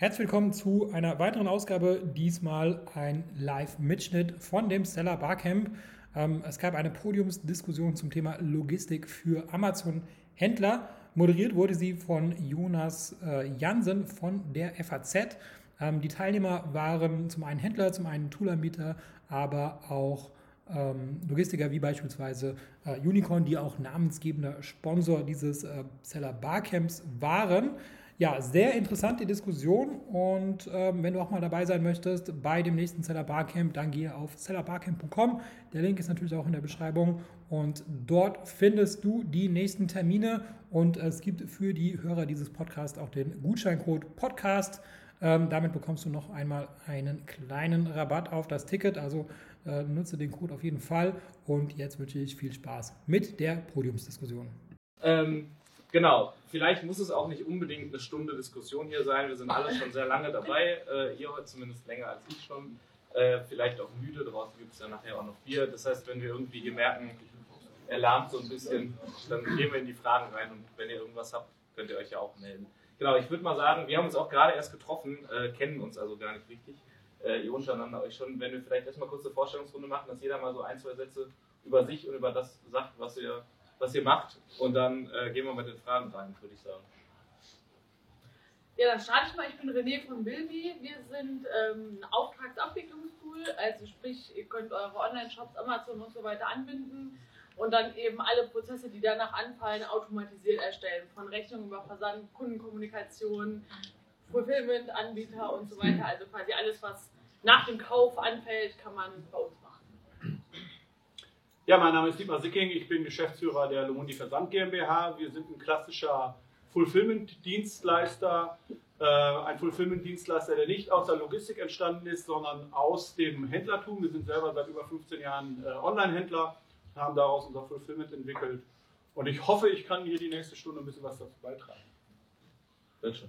Herzlich willkommen zu einer weiteren Ausgabe, diesmal ein Live-Mitschnitt von dem Stellar Barcamp. Ähm, es gab eine Podiumsdiskussion zum Thema Logistik für Amazon-Händler. Moderiert wurde sie von Jonas äh, Jansen von der FAZ. Ähm, die Teilnehmer waren zum einen Händler, zum einen Toolanbieter, aber auch ähm, Logistiker wie beispielsweise äh, Unicorn, die auch namensgebender Sponsor dieses äh, Seller Barcamps waren. Ja, sehr interessante Diskussion und ähm, wenn du auch mal dabei sein möchtest bei dem nächsten Seller Barcamp, dann gehe auf sellerbarcamp.com. Der Link ist natürlich auch in der Beschreibung und dort findest du die nächsten Termine und es gibt für die Hörer dieses Podcasts auch den Gutscheincode Podcast. Ähm, damit bekommst du noch einmal einen kleinen Rabatt auf das Ticket, also äh, nutze den Code auf jeden Fall und jetzt wünsche ich viel Spaß mit der Podiumsdiskussion. Ähm, Genau, vielleicht muss es auch nicht unbedingt eine Stunde Diskussion hier sein. Wir sind alle schon sehr lange dabei. Äh, ihr heute zumindest länger als ich schon. Äh, vielleicht auch müde. Draußen gibt es ja nachher auch noch Bier. Das heißt, wenn wir irgendwie hier merken, er lahmt so ein bisschen, dann gehen wir in die Fragen rein. Und wenn ihr irgendwas habt, könnt ihr euch ja auch melden. Genau, ich würde mal sagen, wir haben uns auch gerade erst getroffen, äh, kennen uns also gar nicht richtig. Äh, ihr untereinander euch schon. Wenn wir vielleicht erstmal kurz eine Vorstellungsrunde machen, dass jeder mal so ein, zwei Sätze über sich und über das sagt, was ihr was ihr macht. Und dann äh, gehen wir mit den Fragen rein, würde ich sagen. Ja, dann starte ich mal. Ich bin René von Bilby. Wir sind ähm, ein Auftragsabwicklungstool. Also sprich, ihr könnt eure Online-Shops, Amazon und so weiter anbinden und dann eben alle Prozesse, die danach anfallen, automatisiert erstellen. Von Rechnung über Versand, Kundenkommunikation, Fulfillment, Anbieter und so weiter. Also quasi alles, was nach dem Kauf anfällt, kann man bei uns. Ja, mein Name ist Dietmar Sicking, ich bin Geschäftsführer der Lomundi Versand GmbH. Wir sind ein klassischer Fulfillment-Dienstleister, äh, ein Fulfillment-Dienstleister, der nicht aus der Logistik entstanden ist, sondern aus dem Händlertum. Wir sind selber seit über 15 Jahren äh, Online-Händler, haben daraus unser Fulfillment entwickelt. Und ich hoffe, ich kann hier die nächste Stunde ein bisschen was dazu beitragen. Bitte.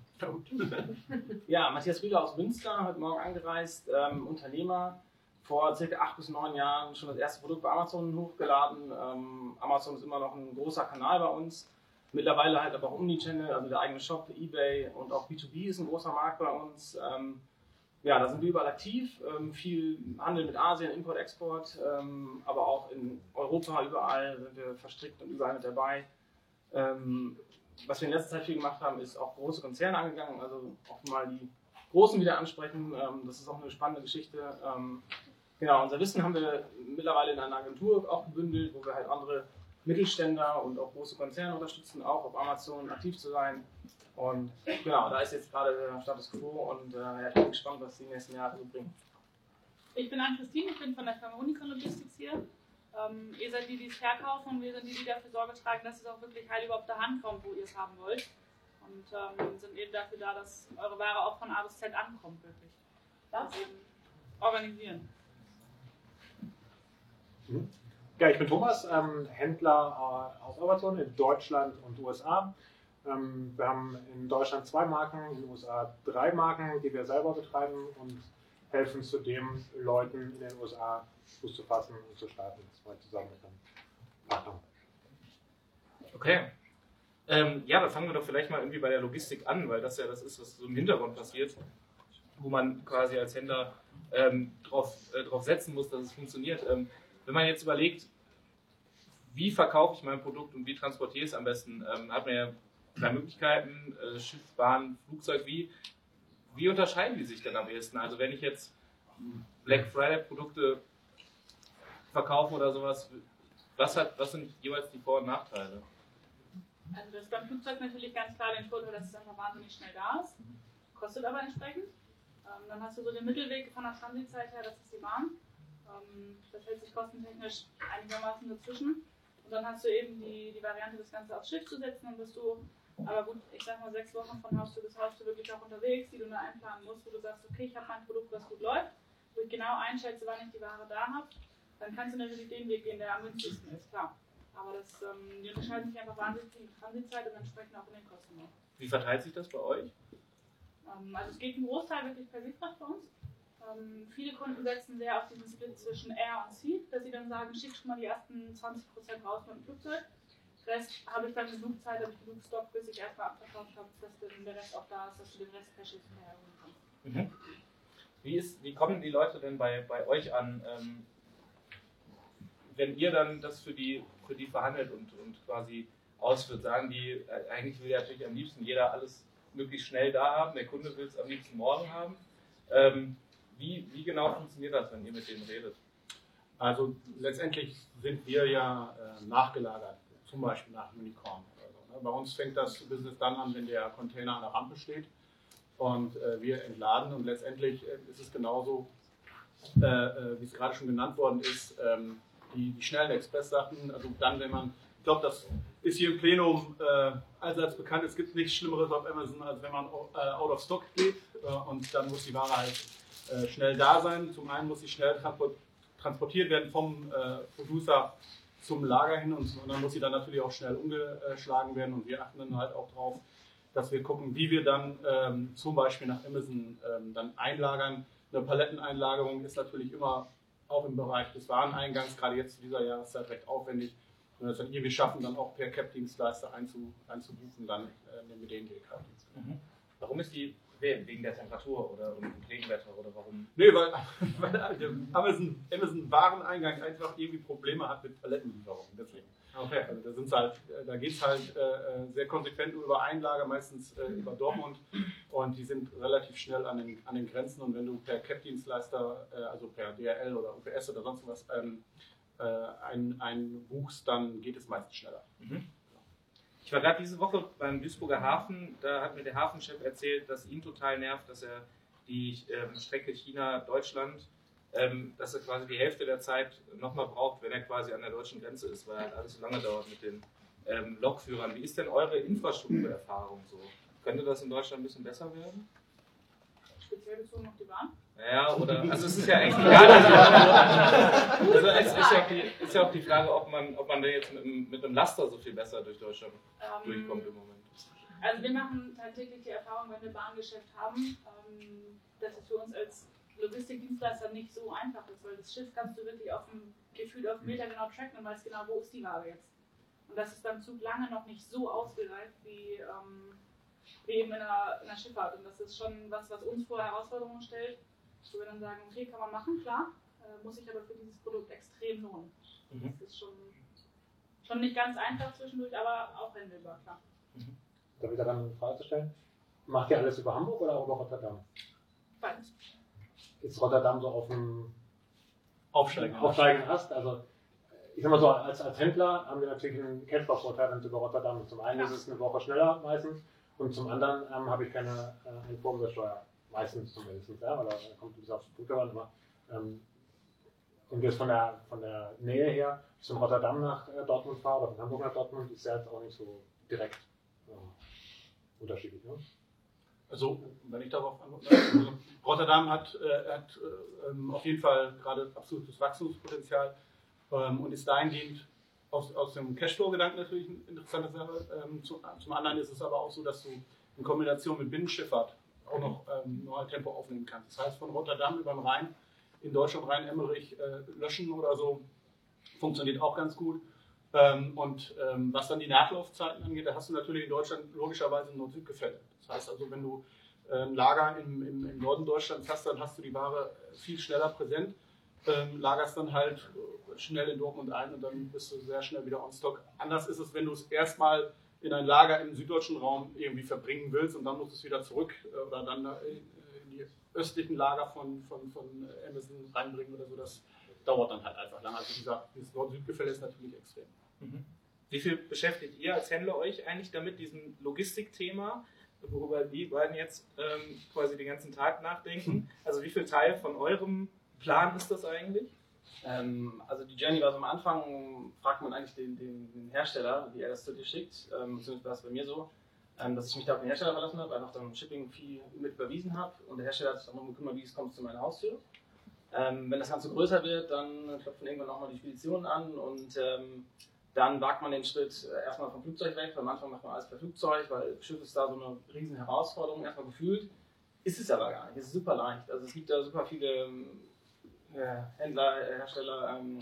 Ja, Matthias Rüger aus Münster, heute Morgen angereist, ähm, Unternehmer vor circa acht bis neun Jahren schon das erste Produkt bei Amazon hochgeladen. Ähm, Amazon ist immer noch ein großer Kanal bei uns. Mittlerweile halt aber auch Omnichannel, also der eigene Shop, eBay und auch B2B ist ein großer Markt bei uns. Ähm, ja, da sind wir überall aktiv. Ähm, viel Handel mit Asien, Import, Export, ähm, aber auch in Europa überall sind wir verstrickt und überall mit dabei. Ähm, was wir in letzter Zeit viel gemacht haben, ist auch große Konzerne angegangen, also auch mal die Großen wieder ansprechen. Ähm, das ist auch eine spannende Geschichte. Genau, unser Wissen haben wir mittlerweile in einer Agentur auch gebündelt, wo wir halt andere Mittelständler und auch große Konzerne unterstützen, auch auf Amazon aktiv zu sein. Und genau, da ist jetzt gerade der Status quo und äh, ja, ich bin gespannt, was die nächsten Jahre so bringen. Ich bin Anne-Christine, ich bin von der Firma Unicon Logistics hier. Ähm, ihr seid die, die es verkaufen und wir sind die, die dafür Sorge tragen, dass es auch wirklich heil überhaupt der Hand kommt, wo ihr es haben wollt. Und ähm, sind eben dafür da, dass eure Ware auch von A bis Z ankommt, wirklich. Das organisieren. Ja, ich bin Thomas, ähm, Händler äh, aus Amazon in Deutschland und USA. Ähm, wir haben in Deutschland zwei Marken, in den USA drei Marken, die wir selber betreiben und helfen zudem Leuten in den USA Fuß zu fassen und zu starten, zwei zusammen mit einem. Okay. Ähm, ja, dann fangen wir doch vielleicht mal irgendwie bei der Logistik an, weil das ja das ist, was so im Hintergrund passiert, wo man quasi als Händler ähm, drauf, äh, drauf setzen muss, dass es funktioniert. Ähm, wenn man jetzt überlegt, wie verkaufe ich mein Produkt und wie transportiere ich es am besten, ähm, hat man ja drei Möglichkeiten, äh, Schiff, Bahn, Flugzeug, wie, wie unterscheiden die sich denn am ehesten? Also wenn ich jetzt Black Friday Produkte verkaufe oder sowas, was, hat, was sind jeweils die Vor- und Nachteile? Also das ist beim Flugzeug natürlich ganz klar den Vorteil, dass es einfach wahnsinnig schnell da ist, kostet aber entsprechend. Ähm, dann hast du so den Mittelweg von der Transitzeit her, das ist die Bahn. Ähm, das hält sich kostentechnisch einigermaßen dazwischen. Und dann hast du eben die, die Variante, das Ganze aufs Schiff zu setzen. Dann bist du, aber gut, ich sag mal, sechs Wochen von Haustür bis Haustür wirklich auch unterwegs, die du nur einplanen musst, wo du sagst, okay, ich habe mein Produkt, was gut läuft, wo ich genau einschätze, wann ich die Ware da habe. Dann kannst du natürlich den Weg gehen, der am günstigsten ist, klar. Aber das, ähm, die unterscheiden sich einfach wahnsinnig in der Transitzeit und entsprechend auch in den Kosten. Wie verteilt sich das bei euch? Ähm, also es geht ein Großteil wirklich per Seefracht bei uns. Ähm, viele Kunden setzen sehr auf diesen Split zwischen Air und Sea, dass sie dann sagen, schick schon mal die ersten 20% raus mit dem Flugzeug. Rest habe ich dann genug Zeit, habe ich genug Stock, bis ich erstmal abverkauft habe, dass dann der Rest auch da ist, dass du den Rest Caches herholen kannst. Mhm. Wie, ist, wie kommen die Leute denn bei, bei euch an, ähm, wenn ihr dann das für die, für die verhandelt und, und quasi ausführt? Sagen die, äh, eigentlich will ja natürlich am liebsten jeder alles möglichst schnell da haben, der Kunde will es am liebsten morgen haben. Ähm, wie, wie genau funktioniert das, wenn ihr mit denen redet? Also letztendlich sind wir ja äh, nachgelagert, zum Beispiel nach Unicorn. So, ne? Bei uns fängt das Business dann an, wenn der Container an der Rampe steht und äh, wir entladen und letztendlich äh, ist es genauso, äh, äh, wie es gerade schon genannt worden ist, ähm, die, die schnellen Express-Sachen, also dann, wenn man, ich glaube, das ist hier im Plenum äh, allseits bekannt, es gibt nichts Schlimmeres auf Amazon, als wenn man out of stock geht und dann muss die Ware halt schnell da sein. Zum einen muss sie schnell transportiert werden vom Producer zum Lager hin und, und dann muss sie dann natürlich auch schnell umgeschlagen werden und wir achten dann halt auch drauf, dass wir gucken, wie wir dann ähm, zum Beispiel nach Amazon ähm, dann einlagern. Eine Paletteneinlagerung ist natürlich immer auch im Bereich des Wareneingangs, gerade jetzt zu dieser Jahreszeit recht aufwendig. Wir es dann irgendwie schaffen, dann auch per Cap-Dienstleister einzu, einzubuchen, dann äh, nehmen wir den halt. Mhm. Warum ist die wegen der Temperatur oder Regenwetter oder warum? Nee, weil, weil Amazon, Amazon Wareneingang einfach irgendwie Probleme hat mit Palettenlieferungen. Deswegen. Okay. Also da, halt, da geht es halt äh, sehr konsequent über Einlager, meistens äh, über Dortmund. Und die sind relativ schnell an den, an den Grenzen. Und wenn du per CAP-Dienstleister, äh, also per DRL oder UPS oder sonst was, ähm, äh, ein, ein buchst, dann geht es meistens schneller. Mhm. Ich war gerade diese Woche beim Duisburger Hafen, da hat mir der Hafenchef erzählt, dass ihn total nervt, dass er die ähm, Strecke China-Deutschland ähm, dass er quasi die Hälfte der Zeit nochmal braucht, wenn er quasi an der deutschen Grenze ist, weil halt alles so lange dauert mit den ähm, Lokführern. Wie ist denn eure Infrastrukturerfahrung so? Könnte das in Deutschland ein bisschen besser werden? Speziell bezogen auf die Bahn? Ja, oder, also es ist ja eigentlich egal. Also, also es ist ja, die, ist ja, auch die, Frage, ob man, ob man denn jetzt mit, mit einem Laster so viel besser durch Deutschland ähm, durchkommt im Moment. Also wir machen tagtäglich die Erfahrung, wenn wir Bahngeschäft haben, ähm, dass es für uns als Logistikdienstleister nicht so einfach ist, weil das Schiff kannst du wirklich auf dem, gefühlt auf Meter genau tracken und weißt genau, wo ist die Ware jetzt. Und das ist beim Zug lange noch nicht so ausgereift wie, ähm, wie eben in der, in der Schifffahrt. Und das ist schon was, was uns vor Herausforderungen stellt, wo wir dann sagen, okay, kann man machen, klar, äh, muss sich aber für dieses Produkt extrem lohnen. Mhm. Das ist schon, schon nicht ganz einfach zwischendurch, aber auch handelbar, klar. Mhm. Darf ich da dann eine Frage stellen? Macht ihr alles über Hamburg oder auch über Rotterdam? Beides ist Rotterdam so auf dem aufsteigenden aufsteigen Ast. Also ich sag mal so, als, als Händler haben wir natürlich einen es über Rotterdam Zum einen ist es eine Woche schneller meistens und zum anderen ähm, habe ich keine äh, Einfuhrumsatzsteuer. Meistens zumindest, ja, oder kommt ein bisschen aufs an, aber ähm, und jetzt von der, von der Nähe her, ich von Rotterdam nach äh, Dortmund fahre oder von Hamburg nach Dortmund, ist ja jetzt auch nicht so direkt äh, unterschiedlich. Ne? Also, wenn ich darauf antworte, also Rotterdam hat, äh, hat äh, ähm, auf jeden Fall gerade absolutes Wachstumspotenzial ähm, und ist dahingehend aus, aus dem Cashflow-Gedanken natürlich eine interessante Sache. Ähm, zu, zum anderen ist es aber auch so, dass du in Kombination mit Binnenschifffahrt auch noch ähm, Tempo aufnehmen kannst. Das heißt, von Rotterdam über den Rhein in Deutschland, Rhein-Emmerich, äh, löschen oder so, funktioniert auch ganz gut. Ähm, und ähm, was dann die Nachlaufzeiten angeht, da hast du natürlich in Deutschland logischerweise Nord-Süd-Gefälle. Das heißt also, wenn du ein Lager im, im, im, Norden Deutschlands hast, dann hast du die Ware viel schneller präsent, ähm, lagerst dann halt schnell in Dortmund ein und dann bist du sehr schnell wieder on stock. Anders ist es, wenn du es erstmal in ein Lager im süddeutschen Raum irgendwie verbringen willst und dann musst du es wieder zurück äh, oder dann in die östlichen Lager von, von, von Amazon reinbringen oder so. Das dauert dann halt einfach lang. Also dieser, dieses Nord-Süd-Gefälle ist natürlich extrem. Mhm. Wie viel beschäftigt ihr als Händler euch eigentlich damit, diesem Logistikthema, worüber die beiden jetzt ähm, quasi den ganzen Tag nachdenken? Also wie viel Teil von eurem Plan ist das eigentlich? Ähm, also die Journey war so am Anfang, fragt man eigentlich den, den, den Hersteller, wie er das zu dir schickt, ähm, beziehungsweise war es bei mir so, ähm, dass ich mich da auf den Hersteller verlassen habe, einfach dann Shipping-Fee mit überwiesen habe und der Hersteller hat sich darum gekümmert, wie es kommt zu meiner Haustür. Ähm, wenn das Ganze größer wird, dann klopfen irgendwann nochmal die Spedition an und ähm, dann wagt man den Schritt äh, erstmal vom Flugzeug weg. Am Anfang macht man alles per Flugzeug, weil Schiff ist da so eine riesen Herausforderung, erstmal gefühlt. Ist es aber gar nicht. Es ist super leicht. Also es gibt da super viele äh, Händler, Hersteller, ähm,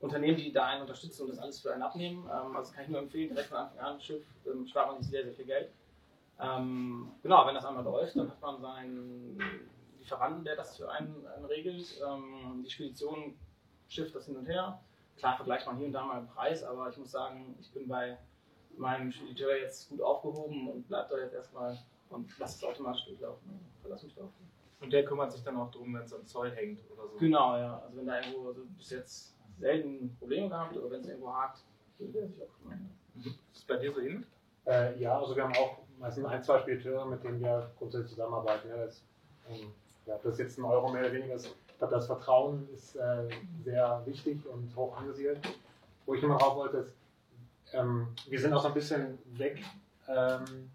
Unternehmen, die da einen unterstützen und das alles für einen abnehmen. Ähm, also kann ich nur empfehlen, direkt von Anfang an, Schiff, ähm, spart man sich sehr, sehr viel Geld. Ähm, genau, wenn das einmal läuft, dann hat man seinen Lieferanten, der das für einen, einen regelt. Ähm, die Spedition schifft das hin und her. Klar vergleicht man hier und da mal den Preis, aber ich muss sagen, ich bin bei meinem Spediteur jetzt gut aufgehoben und bleibt da jetzt erstmal und lasse es automatisch durchlaufen. Verlass mich drauf. Und der kümmert sich dann auch darum, wenn es am Zoll hängt oder so. Genau, ja. Also wenn da irgendwo also bis jetzt selten Probleme gehabt, aber wenn es irgendwo hakt, dann wird sich auch kümmern. Ist es bei dir so ähnlich? Äh, ja, also wir haben auch meistens ein, zwei Spediteure, mit denen wir grundsätzlich zusammenarbeiten. Ja, das, ähm, ja, das ist jetzt ein Euro mehr oder weniger. ist. Ich glaube, das Vertrauen ist äh, sehr wichtig und hoch angesiedelt. Wo ich immer drauf wollte, ist, ähm, wir sind auch so ein bisschen weg, ähm,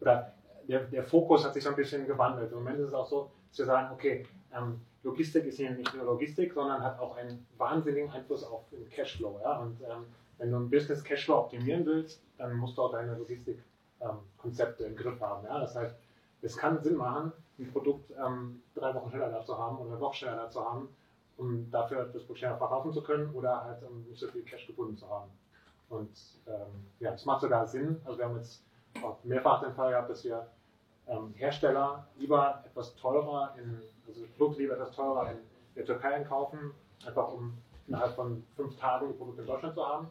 oder der, der Fokus hat sich so ein bisschen gewandelt. Im Moment ist es auch so, dass wir sagen, okay, ähm, Logistik ist hier nicht nur Logistik, sondern hat auch einen wahnsinnigen Einfluss auf den Cashflow. Ja? Und ähm, wenn du ein Business Cashflow optimieren willst, dann musst du auch deine Logistikkonzepte im Griff haben. Ja? Das heißt, es kann Sinn machen, ein Produkt ähm, drei Wochen schneller da zu haben oder eine Woche schneller da zu haben, um dafür das Produkt schneller verkaufen zu können oder halt um nicht so viel Cash gebunden zu haben. Und ähm, ja, es macht sogar Sinn. Also wir haben jetzt auch mehrfach den Fall gehabt, dass wir ähm, Hersteller lieber etwas teurer in, also Produkte lieber etwas teurer in der Türkei einkaufen, einfach um innerhalb von fünf Tagen die Produkte in Deutschland zu haben,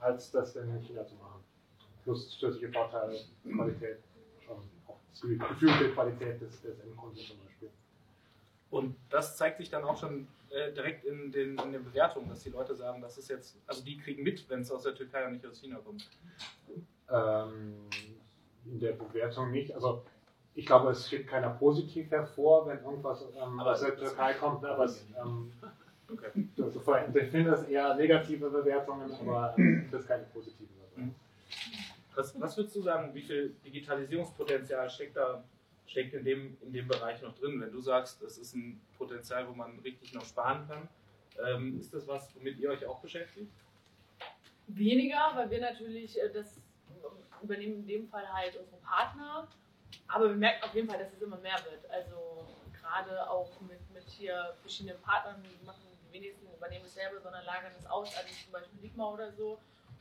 als das in China zu machen. Plus zusätzliche Vorteile, Qualität, schon auch die gefühlte Qualität des, des Endkunden zum Beispiel. Und das zeigt sich dann auch schon äh, direkt in den, in den Bewertungen, dass die Leute sagen, das ist jetzt, also die kriegen mit, wenn es aus der Türkei und nicht aus China kommt. Ähm, in der Bewertung nicht. Also ich glaube, es steht keiner positiv hervor, wenn irgendwas ähm, Aber aus der es- Türkei kommt. Ne? Aber es, ähm, Okay. also ich finde das eher negative Bewertungen, aber ähm, das ist keine positive Bewertung. Was, was würdest du sagen, wie viel Digitalisierungspotenzial steckt da steckt in dem, in dem Bereich noch drin? Wenn du sagst, das ist ein Potenzial, wo man richtig noch sparen kann, ähm, ist das was, womit ihr euch auch beschäftigt? Weniger, weil wir natürlich äh, das übernehmen in dem Fall halt unsere Partner. Aber wir merken auf jeden Fall, dass es immer mehr wird. Also gerade auch mit, mit hier verschiedenen Partnern, die machen die wenigsten übernehmen es selber, sondern lagern es aus, also zum Beispiel Ligma oder so.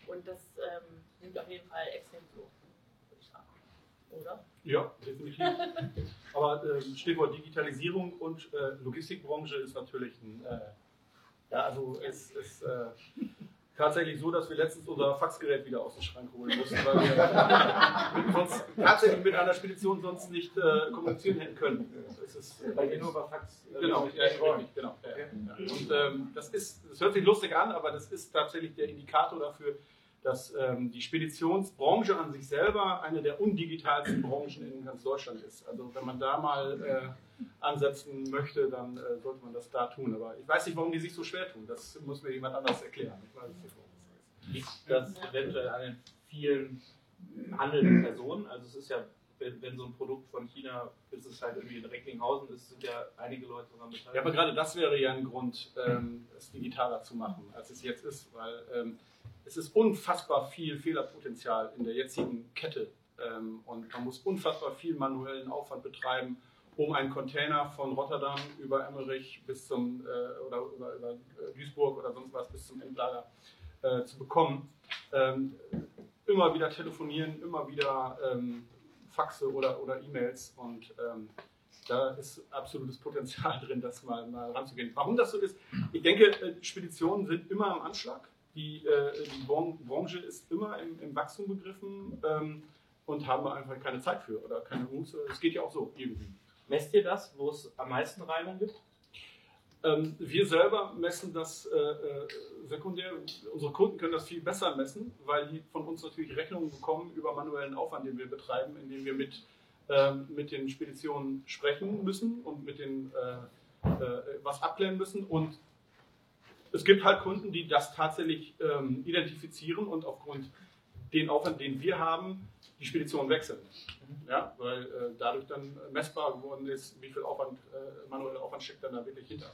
Und das ähm, nimmt auf jeden Fall extrem zu, würde ich sagen. Oder? Ja, definitiv. Aber ähm, Stichwort Digitalisierung und äh, Logistikbranche ist natürlich ein. Äh, ja, also es ist äh, tatsächlich so, dass wir letztens unser Faxgerät wieder aus dem Schrank holen mussten, weil wir mit, sonst tatsächlich mit einer Spedition sonst nicht äh, kommunizieren hätten können. Es ist, äh, Weil ihr nur über Fax äh, Genau, ja, richtig, genau. Ja. Und ähm, das ist, das hört sich lustig an, aber das ist tatsächlich der Indikator dafür, dass ähm, die Speditionsbranche an sich selber eine der undigitalsten Branchen in ganz Deutschland ist. Also wenn man da mal äh, ansetzen möchte, dann äh, sollte man das da tun. Aber ich weiß nicht, warum die sich so schwer tun. Das muss mir jemand anders erklären. Ich weiß nicht, warum das ist. Liegt das eventuell an den vielen handelnden Personen? Also es ist ja, wenn, wenn so ein Produkt von China, bis es halt irgendwie in Recklinghausen ist, sind ja einige Leute daran beteiligt. Ja, aber gerade das wäre ja ein Grund, ähm, es digitaler zu machen, als es jetzt ist, weil ähm, es ist unfassbar viel Fehlerpotenzial in der jetzigen Kette ähm, und man muss unfassbar viel manuellen Aufwand betreiben, um einen Container von Rotterdam über Emmerich bis zum äh, oder über, über äh, Duisburg oder sonst was bis zum Endlager äh, zu bekommen. Ähm, immer wieder telefonieren, immer wieder ähm, Faxe oder, oder E-Mails und ähm, da ist absolutes Potenzial drin, das mal, mal ranzugehen. Warum das so ist? Ich denke, äh, Speditionen sind immer am Anschlag. Die, äh, die Bran- Branche ist immer im, im Wachstum begriffen ähm, und haben einfach keine Zeit für oder keine Muße. Es geht ja auch so irgendwie. Messt ihr das, wo es am meisten Reibung gibt? Ähm, wir selber messen das äh, äh, sekundär. Unsere Kunden können das viel besser messen, weil die von uns natürlich Rechnungen bekommen über manuellen Aufwand, den wir betreiben, indem wir mit, ähm, mit den Speditionen sprechen müssen und mit den äh, äh, was abklären müssen. Und es gibt halt Kunden, die das tatsächlich ähm, identifizieren und aufgrund den Aufwand, den wir haben, die Spedition wechseln. Ja, weil äh, dadurch dann messbar geworden ist, wie viel Aufwand, äh, manueller Aufwand steckt dann da wirklich hinter.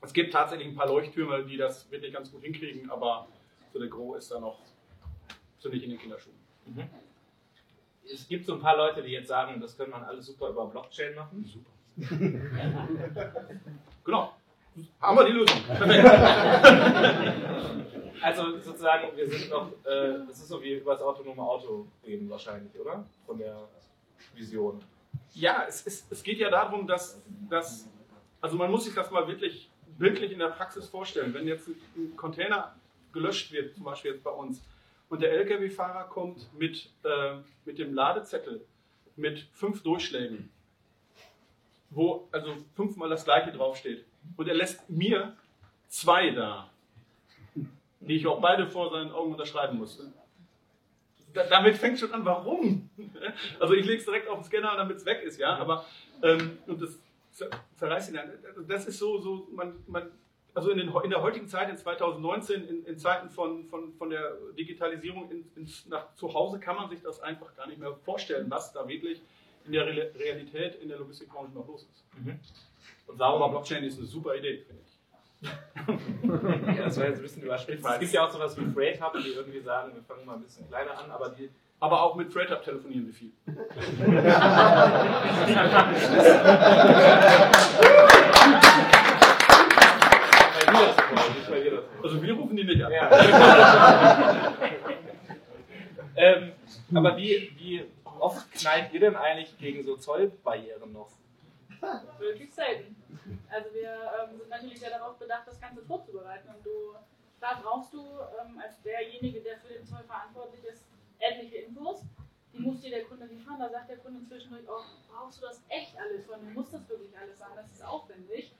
Es gibt tatsächlich ein paar Leuchttürme, die das wirklich ganz gut hinkriegen, aber so der Gros ist da noch ziemlich in den Kinderschuhen. Es gibt so ein paar Leute, die jetzt sagen, das könnte man alles super über Blockchain machen. Genau. Haben wir die Lösung. Also sozusagen, wir sind noch, äh, das ist so wie über das autonome Auto reden wahrscheinlich, oder? Von der Vision. Ja, es, es, es geht ja darum, dass, dass, also man muss sich das mal wirklich bildlich in der Praxis vorstellen. Wenn jetzt ein Container gelöscht wird, zum Beispiel jetzt bei uns, und der Lkw-Fahrer kommt mit, äh, mit dem Ladezettel mit fünf Durchschlägen, wo also fünfmal das gleiche draufsteht, und er lässt mir zwei da, die ich auch beide vor seinen Augen unterschreiben muss. Da, damit fängt schon an, warum? Also ich lege es direkt auf den Scanner, damit es weg ist, ja, aber ähm, und das zerreißt ihn dann. Also das ist so, so man, man, also in, den, in der heutigen Zeit, in 2019, in, in Zeiten von, von, von der Digitalisierung in, nach zu Hause kann man sich das einfach gar nicht mehr vorstellen, was da wirklich in der Re Realität in der Logistikbranche noch los ist. Mhm. Und sauberer Blockchain ist eine super Idee, finde ich. Ja, das war jetzt ein bisschen überspitzt. Es gibt ja auch sowas wie Freight Hub, die irgendwie sagen, wir fangen mal ein bisschen kleiner an, aber die Aber auch mit Freight Hub telefonieren wir viel. bei dir das wollen, nicht bei dir das wollen. Also wir rufen die nicht an. Ja. ähm, aber wie, wie oft knallt ihr denn eigentlich gegen so Zollbarrieren noch? Wirklich selten. Also wir ähm, sind natürlich sehr darauf bedacht, das Ganze vorzubereiten. Und du, da brauchst du ähm, als derjenige, der für den Zoll verantwortlich ist, etliche Infos. Die muss dir der Kunde liefern. Da sagt der Kunde zwischendurch auch, brauchst du das echt alles von mir? Muss das wirklich alles sein? Das ist aufwendig.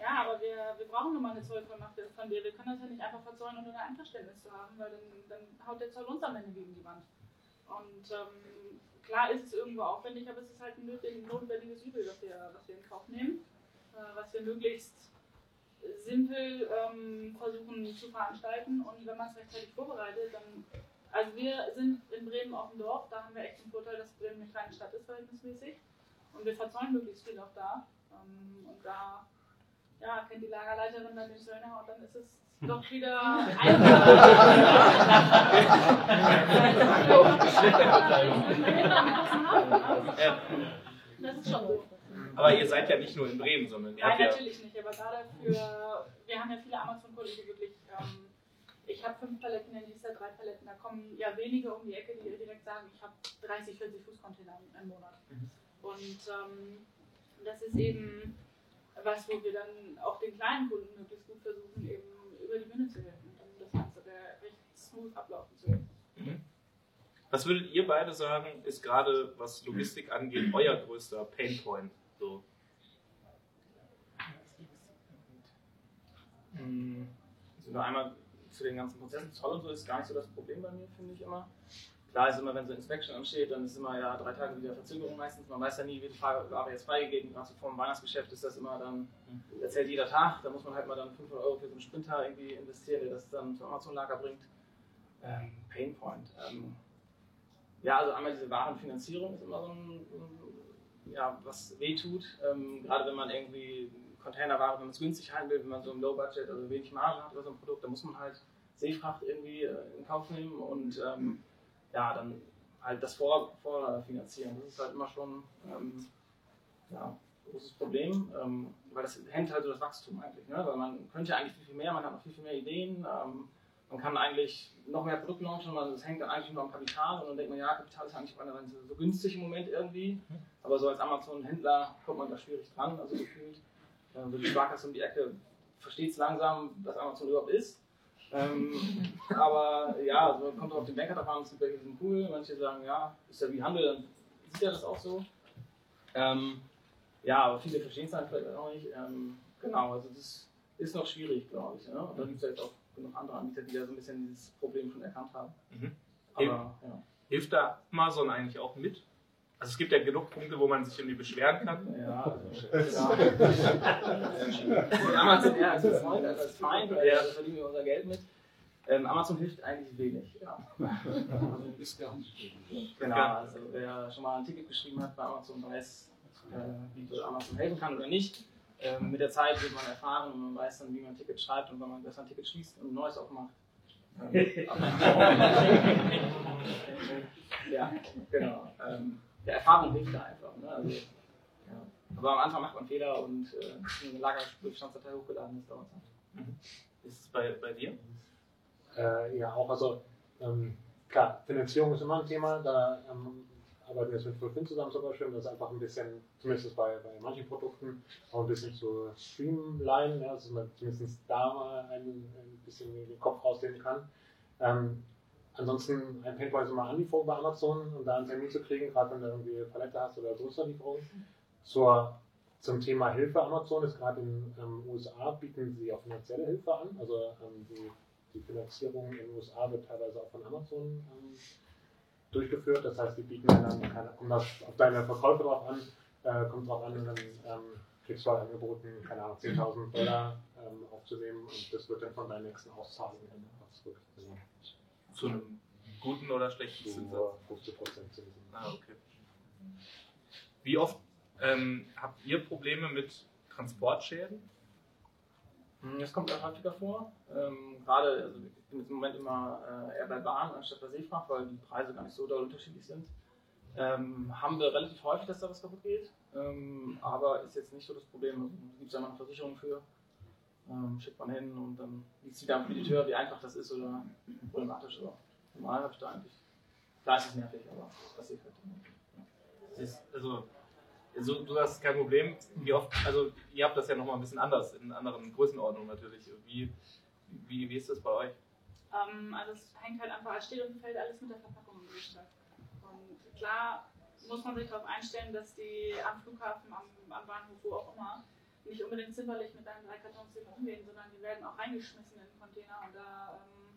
Ja, aber wir, wir brauchen nun mal eine Zollvollmacht von dir. Wir können das ja nicht einfach verzollen, ohne ein Einverständnis zu haben, weil dann, dann haut der Zoll uns am Ende gegen die Wand. Und ähm, klar ist es irgendwo aufwendig, aber es ist halt ein notwendiges Übel, was wir, was wir in Kauf nehmen, was wir möglichst simpel ähm, versuchen zu veranstalten. Und wenn man es rechtzeitig vorbereitet, dann. Also, wir sind in Bremen auf dem Dorf, da haben wir echt den Vorteil, dass Bremen eine kleine Stadt ist, verhältnismäßig. Und wir verzollen möglichst viel auch da. Ähm, und da ja, kennt die Lagerleiterin dann den Söllner und dann ist es doch wieder einfacher. Das ist schon so. Aber ihr seid ja nicht nur in Bremen, sondern ihr Nein, habt ja. natürlich nicht, aber gerade für, wir haben ja viele Amazon-Kunden, die wirklich, ähm, ich habe fünf Paletten, in dieser drei Paletten, da kommen ja wenige um die Ecke, die direkt sagen, ich habe 30, 40 Fußcontainer im Monat. Und ähm, das ist eben was, wo wir dann auch den kleinen Kunden möglichst gut versuchen, eben über die Bühne zu helfen, um das Ganze recht smooth ablaufen zu lassen. Was würdet ihr beide sagen, ist gerade, was Logistik angeht, euer größter Painpoint? So. Hm, Also nur einmal zu den ganzen Prozessen. Zoll und so ist gar nicht so das Problem bei mir, finde ich immer. Klar ist immer, wenn so Inspection ansteht, dann ist immer ja drei Tage wieder Verzögerung meistens. Man weiß ja nie, wie die Ware jetzt freigegeben. Gerade so vor dem Weihnachtsgeschäft ist das immer dann, erzählt jeder Tag. Da muss man halt mal dann 500 Euro für so einen Sprinter irgendwie investieren, der das dann zum Amazon-Lager bringt. Ähm, Painpoint. Ähm, ja, also einmal diese Warenfinanzierung ist immer so ein, so ein ja, was wehtut. Ähm, gerade wenn man irgendwie Containerware, wenn man es günstig halten will, wenn man so im Low-Budget, also wenig Marge hat über so ein Produkt, dann muss man halt Seefracht irgendwie äh, in Kauf nehmen und ähm, ja, dann halt das vor, vorfinanzieren. Das ist halt immer schon ähm, ja, ein großes Problem, ähm, weil das hemmt halt so das Wachstum eigentlich. Ne? Weil man könnte ja eigentlich viel, viel mehr, man hat noch viel, viel mehr Ideen. Ähm, man kann eigentlich noch mehr Produkte launchen, man, das hängt dann eigentlich nur am Kapital und dann denkt man, ja, Kapital ist eigentlich so günstig im Moment irgendwie, aber so als Amazon-Händler kommt man da schwierig dran, also gefühlt. Ähm, so die Sparkasse um die Ecke versteht es langsam, was Amazon überhaupt ist. Ähm, aber ja, also kommt auch auf den Banker drauf an, es gibt welche, sind cool, manche sagen, ja, ist ja wie Handel, dann sieht er das auch so. Ähm, ja, aber viele verstehen es halt vielleicht auch nicht. Ähm, genau, also das ist noch schwierig, glaube ich. Ne? Und da gibt es ja jetzt auch genug andere Anbieter, die da so ein bisschen dieses Problem schon erkannt haben. Mhm. Aber ja. Hilft da Amazon eigentlich auch mit? Also es gibt ja genug Punkte, wo man sich irgendwie beschweren kann. Ja, also, ja. Amazon eher als Freund, als Feind, weil da verdienen wir unser Geld mit. Ähm, Amazon hilft eigentlich wenig. Ja. Also ist ja Genau, also wer schon mal ein Ticket geschrieben hat bei Amazon weiß, äh, wie Amazon helfen kann oder nicht. Ähm, mit der Zeit wird man erfahren und man weiß dann, wie man ein Ticket schreibt und wann man besser ein Ticket schließt und ein neues aufmacht. Ähm, ja, genau. Ähm, der Erfahrung hilft da einfach. Ne? Also, ja. Aber am Anfang macht man Fehler und äh, eine Lagerbestandsdatei hochgeladen ist, dauert es halt. Mhm. Ist es bei, bei dir? Äh, ja, auch. Also ähm, klar, Finanzierung ist immer ein Thema. Da ähm, arbeiten wir jetzt mit Fulfin zusammen zum Beispiel, um das einfach ein bisschen, zumindest bei, bei manchen Produkten, auch ein bisschen zu streamline, ja, dass man zumindest da mal ein, ein bisschen den Kopf rausnehmen kann. Ähm, ansonsten ein Paintball ist immer Anlieferung bei Amazon, um da einen Termin zu kriegen, gerade wenn du irgendwie Palette hast oder größere Lieferungen. Zur, zum Thema Hilfe Amazon ist gerade in den ähm, USA bieten sie auch finanzielle Hilfe an. Also ähm, die, die, Finanzierung in den USA wird teilweise auch von Amazon ähm, durchgeführt. Das heißt, die bieten dann, kommt das auf deine Verkäufe drauf an, äh, kommt drauf an und dann ähm, kriegst du halt angeboten, keine Ahnung, 10.000 Dollar ähm, aufzunehmen und das wird dann von deinen nächsten Auszahlungen zurück. Zu einem guten oder schlechten Zinssatz? 50 Prozent Zinsen. Ah, okay. Wie oft ähm, habt ihr Probleme mit Transportschäden? Hm, das kommt auch häufiger vor. Ähm, gerade, also ich bin jetzt im Moment immer äh, eher bei Bahn anstatt bei Seefracht, weil die Preise gar nicht so doll unterschiedlich sind. Ähm, haben wir relativ häufig, dass da was kaputt geht. Ähm, aber ist jetzt nicht so das Problem. Also, Gibt es da mal eine Versicherung für? Ähm, schickt man hin und dann liegt es wieder am Spediteur, wie einfach das ist oder problematisch. Aber normal habe ich da eigentlich. Klar ist es nervig, aber das passiert halt. Ist, also also, du hast kein Problem. Wie oft, also ihr habt das ja nochmal ein bisschen anders, in anderen Größenordnungen natürlich. Wie, wie, wie ist das bei euch? Ähm, also es hängt halt einfach, es steht und fällt alles mit der Verpackung im Gericht Und klar muss man sich darauf einstellen, dass die am Flughafen, am, am Bahnhof, wo auch immer, nicht unbedingt zimperlich mit deinen drei Kartons umgehen, sondern die werden auch reingeschmissen in den Container und da ähm,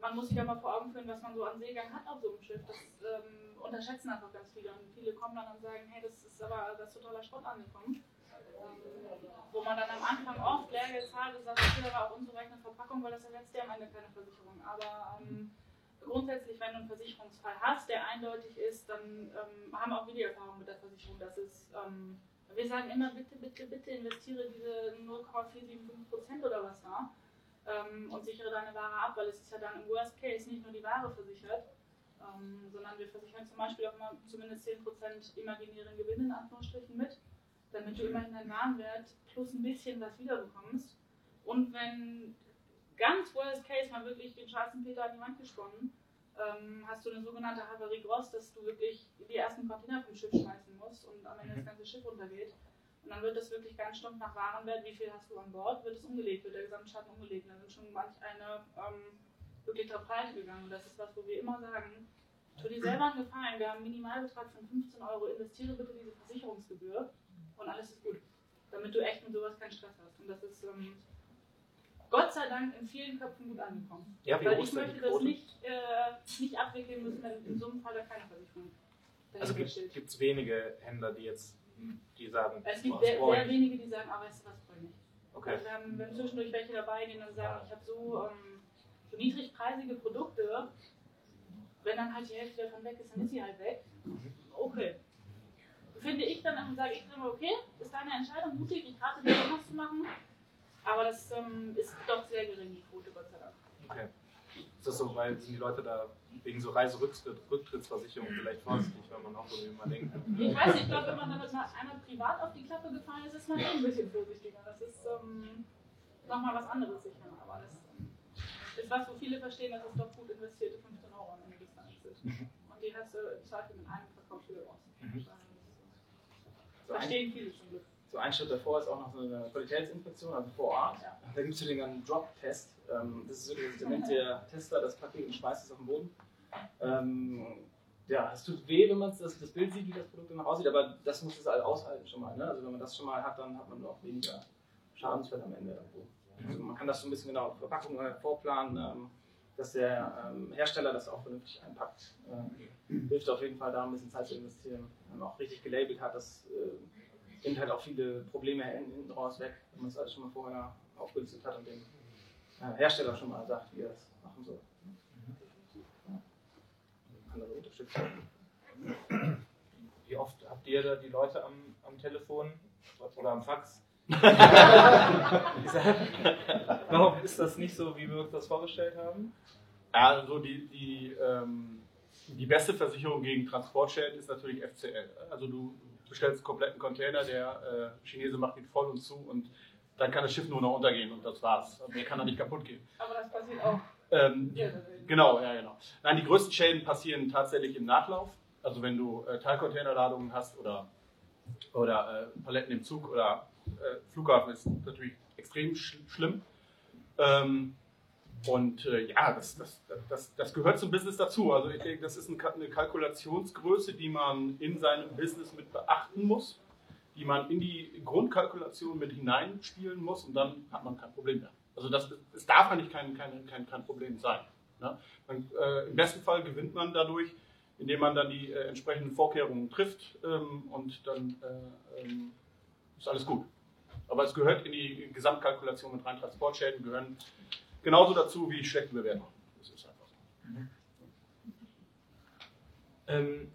man muss sich ja mal vor Augen führen, was man so an Seegang hat auf so einem Schiff. Das ähm, unterschätzen einfach ganz viele. Und viele kommen dann und sagen, hey, das ist aber das ist totaler Schrott angekommen. Ähm, wo man dann am Anfang oft Lehrgeld zahlt und sagt, okay, da war auch unzureichende Verpackung, weil das ersetzt ja am Ende keine Versicherung. Aber ähm, grundsätzlich, wenn du einen Versicherungsfall hast, der eindeutig ist, dann ähm, haben auch wir die Erfahrung mit der Versicherung, dass es ähm, wir sagen immer, bitte, bitte, bitte investiere diese 0,475% oder was da ähm, und sichere deine Ware ab, weil es ist ja dann im Worst Case nicht nur die Ware versichert, ähm, sondern wir versichern zum Beispiel auch immer zumindest 10% imaginären Gewinn in Anführungsstrichen mit, damit du immerhin deinen Warenwert plus ein bisschen was wiederbekommst. Und wenn ganz Worst Case mal wirklich den schwarzen Peter an die Wand gesponnen, ähm, hast du eine sogenannte Havarie Gross, dass du wirklich die ersten Container vom Schiff schmeißen musst und am Ende das ganze Schiff untergeht. Und dann wird das wirklich ganz stumpf nach Warenwert, wie viel hast du an Bord, wird es umgelegt, wird der Gesamtschaden umgelegt. Und da sind schon manch eine ähm, wirklich drauf pleite gegangen. Und das ist was, wo wir immer sagen, tu dir selber einen Gefallen, wir haben einen Minimalbetrag von 15 Euro, investiere bitte diese Versicherungsgebühr und alles ist gut. Damit du echt mit sowas keinen Stress hast. Und das ist ähm, Gott sei Dank in vielen Köpfen gut angekommen. Ja, Weil ich möchte das nicht, äh, nicht abwickeln müssen, wenn in so einem Fall keine Versicherung Also gibt es wenige Händler, die jetzt die sagen, es gibt sehr, sehr, wenige, die sagen, aber weißt du was, ich nicht. Okay. Also wir, haben, wir haben zwischendurch welche dabei, die dann sagen, ich habe so, ähm, so niedrigpreisige Produkte, wenn dann halt die Hälfte davon weg ist, dann ist sie halt weg. Okay. Finde ich dann, sage ich dann, okay, ist deine Entscheidung mutig, ich rate dir, was zu machen. Aber das ähm, ist doch sehr gering, die Quote, Gott sei Dank. Okay. Ist das so, weil sind die Leute da wegen so Reiserücktrittsversicherung vielleicht vorsichtig, wenn man auch irgendwie mal denkt. Ich weiß nicht, ich glaube, wenn man damit mal einmal privat auf die Klappe gefallen ist, ist man eh ein bisschen vorsichtiger. Das ist ähm, nochmal was anderes sicher. Aber das ist was, wo viele verstehen, dass es doch gut investierte 15 Euro am Ende des Tages sind. Und die hast du im Zweifel mit einem Verkauf wieder raus. Mhm. Verstehen viele zum Glück. So ein Schritt davor ist auch noch so eine Qualitätsinspektion, also vor Ort. Ja. Da gibt es den Drop-Test. Ähm, das ist wirklich, da nimmt der Tester das Paket und schmeißt es auf den Boden. Ähm, ja, es tut weh, wenn man das, das Bild sieht, wie das Produkt dann aussieht, aber das muss es halt aushalten schon mal. Ne? Also wenn man das schon mal hat, dann hat man auch weniger Schadensfälle am Ende irgendwo. Also man kann das so ein bisschen genau Verpackung vorplanen, ähm, dass der ähm, Hersteller das auch vernünftig einpackt. Ähm, hilft auf jeden Fall da ein bisschen Zeit zu investieren. Wenn man auch richtig gelabelt hat, das äh, nimmt halt auch viele Probleme hinten raus weg, wenn man es alles schon mal vorher aufgelistet hat und dem äh, Hersteller schon mal sagt, wie er das machen soll andere Unterstützung. Wie oft habt ihr da die Leute am, am Telefon oder am Fax? Warum ist das nicht so, wie wir uns das vorgestellt haben? Ja, also die, die, ähm, die beste Versicherung gegen Transportschäden ist natürlich FCL. Also du bestellst einen kompletten Container, der äh, Chinese macht ihn voll und zu und dann kann das Schiff nur noch untergehen und das war's. Mehr kann da nicht kaputt gehen. Aber das passiert auch. Ähm, genau, ja, genau. Nein, die größten Schäden passieren tatsächlich im Nachlauf. Also wenn du äh, Teilcontainerladungen hast oder, oder äh, Paletten im Zug oder äh, Flughafen ist natürlich extrem sch schlimm. Ähm, und äh, ja, das, das, das, das gehört zum Business dazu. Also ich denke, das ist eine Kalkulationsgröße, die man in seinem Business mit beachten muss, die man in die Grundkalkulation mit hineinspielen muss und dann hat man kein Problem mehr. Also das, es darf eigentlich kein, kein, kein, kein Problem sein. Ne? Man, äh, Im besten Fall gewinnt man dadurch, indem man dann die äh, entsprechenden Vorkehrungen trifft ähm, und dann äh, ähm, ist alles gut. Aber es gehört in die Gesamtkalkulation mit rein. Transportschäden gehören genauso dazu wie schlechte Bewertungen. Das ist einfach so. Mhm. Ähm,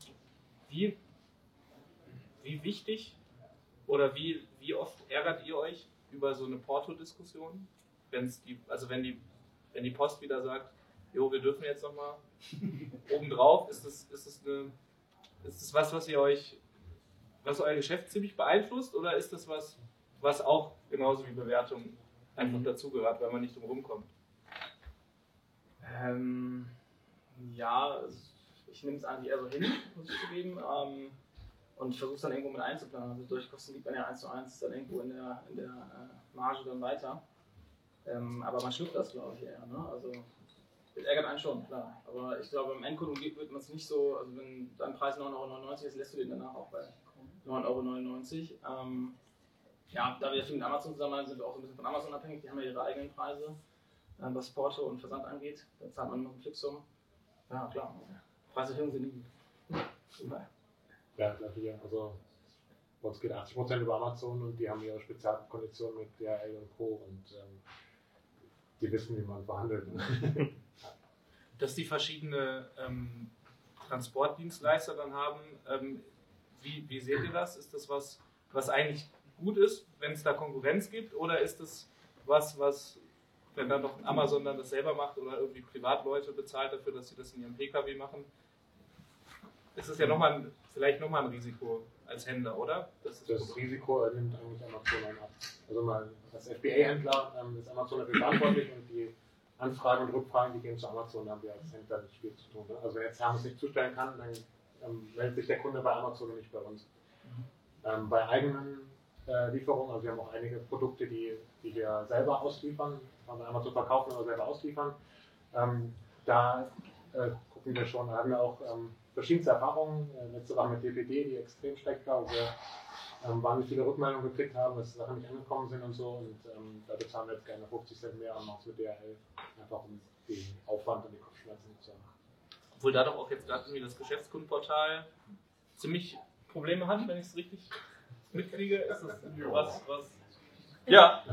wie, wie wichtig oder wie, wie oft ärgert ihr euch über so eine Porto-Diskussion? Die, also wenn die, wenn die Post wieder sagt, jo, wir dürfen jetzt nochmal obendrauf, ist das, ist, das eine, ist das was, was ihr euch, was euer Geschäft ziemlich beeinflusst oder ist das was, was auch genauso wie Bewertung einfach mhm. dazugehört, weil man nicht drum rumkommt? Ähm, ja, ich nehme es eigentlich eher so hin, muss ich zugeben. Ähm, und versuche es dann irgendwo mit einzuplanen. Also durch Kosten liegt man ja eins zu eins dann irgendwo in der, in der äh, Marge dann weiter. Ähm, aber man schluckt das, glaube ich, eher. Ne? Also das ärgert einen schon, klar. Aber ich glaube, beim Endkunden wird man es nicht so, also wenn dein Preis 9,99 Euro ist, lässt du den danach auch bei 9,99 Euro. Ähm, ja, da wir viel mit Amazon zusammenarbeiten, sind wir auch so ein bisschen von Amazon abhängig. Die haben ja ihre eigenen Preise, was Porto und Versand angeht. Da zahlt man noch einen Fixum. Ja, klar. Preiserhöhungen sind nie gut. Ja, klar, hier. Also bei uns geht 80% über Amazon und die haben ihre Spezialkonditionen mit DHL und Co. und ähm, die wissen, wie man verhandelt. Dass die verschiedene ähm, Transportdienstleister dann haben, ähm, wie, wie seht ihr das? Ist das was, was eigentlich gut ist, wenn es da Konkurrenz gibt? Oder ist das was, was, wenn dann noch Amazon dann das selber macht oder irgendwie Privatleute bezahlt dafür, dass sie das in ihrem Pkw machen? Ist das ja nochmal ein, vielleicht nochmal ein Risiko als Händler, oder? Das, das Risiko nimmt eigentlich Amazon ab. Also mal als FBA-Händler ähm, ist Amazon dafür verantwortlich und die Anfragen und Rückfragen, die gehen zu Amazon, haben wir als Händler nicht viel zu tun. Ne? Also wenn jetzt Hermes nicht zustellen kann, dann ähm, meldet sich der Kunde bei Amazon und nicht bei uns. Mhm. Ähm, bei eigenen äh, Lieferungen, also wir haben auch einige Produkte, die, die wir selber ausliefern, also einmal zu verkaufen oder selber ausliefern. Ähm, da äh, gucken wir schon, da haben wir auch ähm, verschiedenste Erfahrungen. Äh, letzte Woche mit DPD, die extrem schlecht war, wo wir ähm, wahnsinnig viele Rückmeldungen gekriegt haben, dass Sachen nicht angekommen sind und so. Und ähm, da bezahlen wir jetzt gerne 50 Cent mehr an als mit DHL, einfach um den Aufwand und die Kopfschmerzen zu haben. Obwohl da doch auch jetzt gerade irgendwie das Geschäftskundenportal ziemlich Probleme hat, wenn ich es richtig mitkriege. Ist das was, was ja.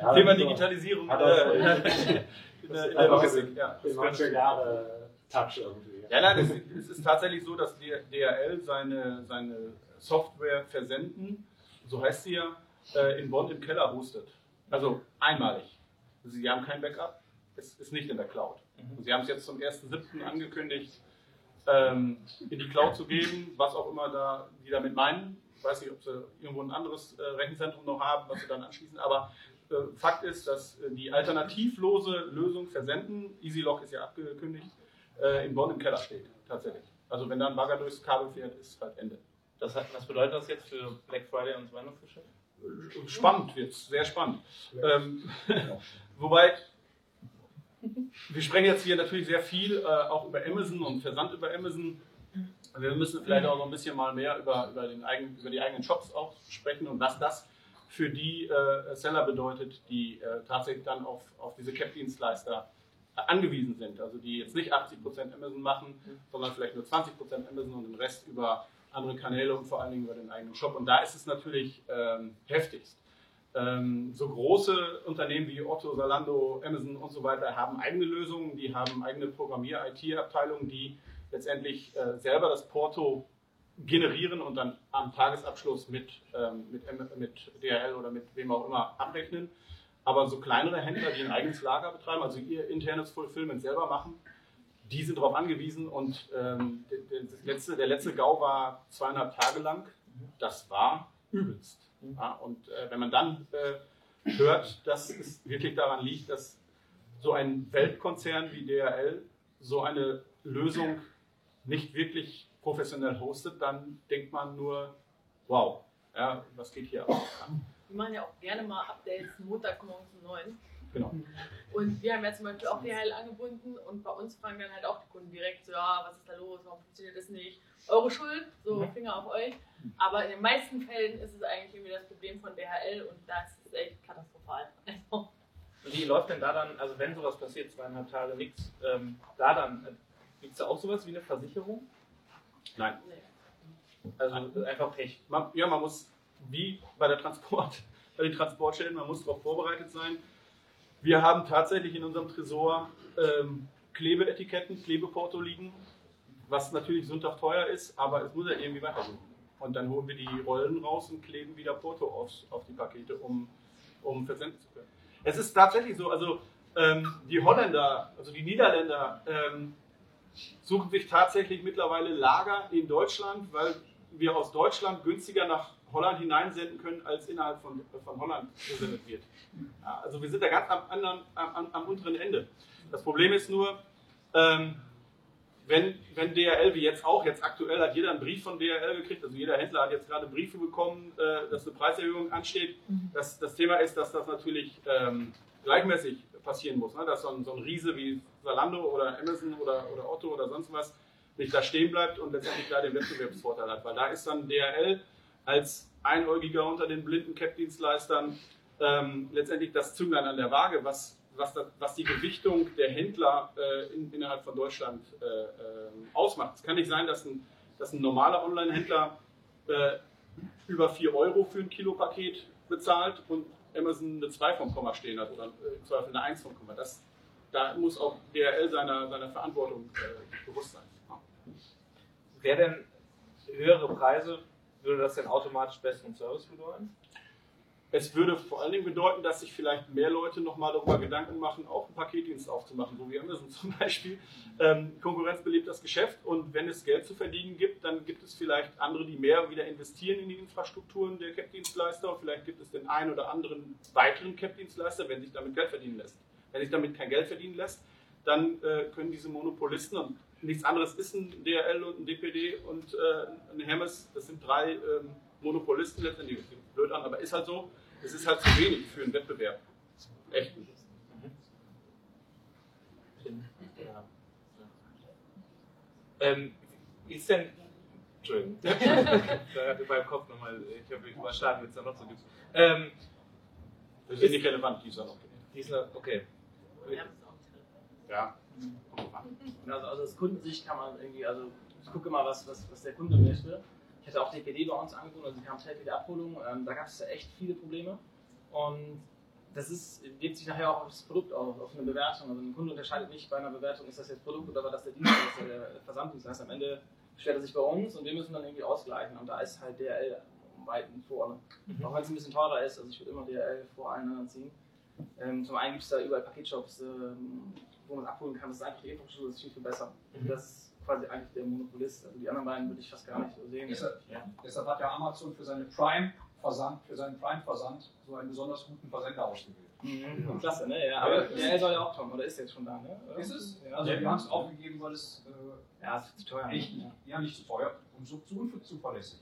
ja Thema Digitalisierung. Hat äh, in der, in der Logistik. Ja, 90 Jahre Touch irgendwie. Ja, nein, es, es, ist tatsächlich so, dass DHL seine, seine Software versenden, so heißt sie ja, äh, in Bonn im Keller hostet. Also einmalig. Sie haben kein Backup, es ist nicht in der Cloud. Mhm. Sie haben es jetzt zum 1.7. angekündigt, ähm, in die Cloud zu geben, was auch immer da die damit meinen. Ich weiß nicht, ob sie irgendwo ein anderes äh, Rechenzentrum noch haben, was sie dann anschließen, aber äh, Fakt ist, dass äh, die alternativlose Lösung versenden, EasyLock ist ja abgekündigt, äh, in Bonn im Keller steht, tatsächlich. Also wenn da ein Bagger durchs Kabel fährt, ist halt Ende. Das hat, was bedeutet das jetzt für Black Friday und Weihnachtsgeschäft? Spannend wird sehr spannend. Ähm, wobei, wir sprechen jetzt hier natürlich sehr viel äh, auch über Amazon und Versand über Amazon. Wir müssen vielleicht auch noch ein bisschen mal mehr über, über, den eigenen, über die eigenen Shops auch sprechen und was das für die äh, Seller bedeutet, die äh, tatsächlich dann auf, auf diese Cap-Dienstleister angewiesen sind. Also die jetzt nicht 80% Amazon machen, sondern vielleicht nur 20% Amazon und den Rest über andere Kanäle und vor allen Dingen über den eigenen Shop. Und da ist es natürlich ähm, heftigst. Ähm, so große Unternehmen wie Otto, Salando, Amazon und so weiter haben eigene Lösungen, die haben eigene Programmier-IT-Abteilungen, die letztendlich äh, selber das Porto generieren und dann am Tagesabschluss mit, ähm, mit, mit DHL oder mit wem auch immer abrechnen. Aber so kleinere Händler, die ein eigenes Lager betreiben, also ihr internes Fulfillment selber machen, die sind darauf angewiesen und ähm, der, letzte, der letzte GAU war zweieinhalb Tage lang das war übelst. Ja, und äh, wenn man dann äh, hört, dass es wirklich daran liegt, dass so ein Weltkonzern wie DHL so eine Lösung nicht wirklich professionell hostet, dann denkt man nur, wow, ja, was geht hier ab? Wir machen ja auch gerne mal Updates montagsmorgens um neun. Genau. Und wir haben ja zum Beispiel auch DHL angebunden und bei uns fragen dann halt auch die Kunden direkt so, ja, was ist da los, warum funktioniert das nicht? Eure Schuld, so Mhm. Finger auf euch. Aber in den meisten Fällen ist es eigentlich irgendwie das Problem von DHL und das ist echt katastrophal. Also, Wie läuft denn da dann, also wenn sowas passiert, zweieinhalb Tage nichts, ähm, da dann, gibt es da auch sowas wie eine Versicherung? Nein. nee. Also einfach Pech. Man, ja, man muss, wie bei der Transport, bei den Transportstellen, man muss darauf vorbereitet sein. Wir haben tatsächlich in unserem Tresor ähm, Klebeetiketten, Klebeporto liegen, was natürlich sündhaft teuer ist, aber es muss ja irgendwie weitergehen. Und dann holen wir die Rollen raus und kleben wieder Porto aufs, auf die Pakete, um, um versenden zu können. Es ist tatsächlich so, also ähm, die Holländer, also die Niederländer, ähm, suchen sich tatsächlich mittlerweile Lager in Deutschland, weil wir aus Deutschland günstiger nach Holland hineinsenden können, als innerhalb von, von Holland gesendet wird. Ja, also wir sind da ganz am, anderen, am, am, unteren Ende. Das Problem ist nur, ähm, wenn, wenn DHL, wie jetzt auch, jetzt aktuell hat jeder einen Brief von DHL gekriegt, also jeder Händler hat jetzt gerade Briefe bekommen, äh, dass eine Preiserhöhung ansteht. Das, das Thema ist, dass das natürlich ähm, gleichmäßig passieren muss, ne? dass so ein, so ein Riese wie Zalando oder Amazon oder, oder Otto oder sonst was nicht da stehen bleibt und letztendlich da den Wettbewerbsvorteil hat, weil da ist dann DHL als Einäugiger unter den blinden Cap-Dienstleistern ähm, letztendlich das Zünglein an der Waage, was, was, das, was die Gewichtung der Händler äh, in, innerhalb von Deutschland äh, ähm, ausmacht. Es kann nicht sein, dass ein, dass ein normaler Online-Händler äh, über 4 Euro für ein Kilopaket bezahlt und Amazon eine 2 vom Komma stehen hat oder äh, im Zweifel eine 1 vom Komma. Das, da muss auch DHL seiner, seiner Verantwortung äh, bewusst sein. Wäre denn höhere Preise, würde das denn automatisch besseren Service bedeuten? Es würde vor allen Dingen bedeuten, dass sich vielleicht mehr Leute nochmal darüber Gedanken machen, auch einen Paketdienst aufzumachen, so wie Amazon zum Beispiel. Ähm, Konkurrenz belebt das Geschäft und wenn es Geld zu verdienen gibt, dann gibt es vielleicht andere, die mehr wieder investieren in die Infrastrukturen der Cap-Dienstleister vielleicht gibt es den einen oder anderen weiteren Cap-Dienstleister, wenn sich damit Geld verdienen lässt. Wenn sich damit kein Geld verdienen lässt, dann äh, können diese Monopolisten und nichts anderes ist ein DRL und ein DPD und äh, ein Hermes, das sind drei ähm, Monopolisten letztendlich, blöd an, aber ist halt so, es ist halt zu wenig für einen Wettbewerb. Echt nicht. Ja. Ähm, ist denn. Entschuldigung. da hatte mein Kopf nochmal. Ich habe überschlagen, wenn es da noch so gibt. Ähm, Das ist nicht relevant, dieser noch. dieser, okay. Ja, das ist auch nicht Ja. Also, also aus Kundensicht kann man irgendwie, also ich gucke immer, was, was, was der Kunde möchte. Ich hatte auch DPD bei uns angeboten, also die kam tägliche Abholung. Ähm, da gab es ja echt viele Probleme. Und das ist, wirkt sich nachher auch auf das Produkt auf, auf eine Bewertung. Also ein Kunde unterscheidet nicht bei einer Bewertung, ist das jetzt Produkt oder war das der Dienstleister, der Versanddienstleister. Am Ende stellt er sich bei uns und wir müssen dann irgendwie ausgleichen. Und da ist halt DRL Weiten vorne. Mhm. Auch wenn es ein bisschen teurer ist, also ich würde immer DRL vor allen anderen ziehen. Ähm, zum einen gibt es da überall Paketshops, ähm, wo man es abholen kann. Das ist einfach die Infrastruktur, das ist viel, viel besser. Mhm. Das quasi eigentlich der Monopolist. Also die anderen beiden würde ich fast gar nicht so sehen. Deshalb, deshalb hat ja Amazon für seine Prime-Versand, für seinen Prime-Versand so einen besonders guten Versender ausgewählt. Mhm. Klasse, ne? Ja, aber Ja. DRL soll ja auch kommen, oder ist jetzt schon da, ne? Oder? Ist es? Ja, also Ja. wir haben es aufgegeben, weil es äh, Ja, ist zu teuer. ne? echt nicht, ja, nicht zu teuer und so zu unzuverlässig.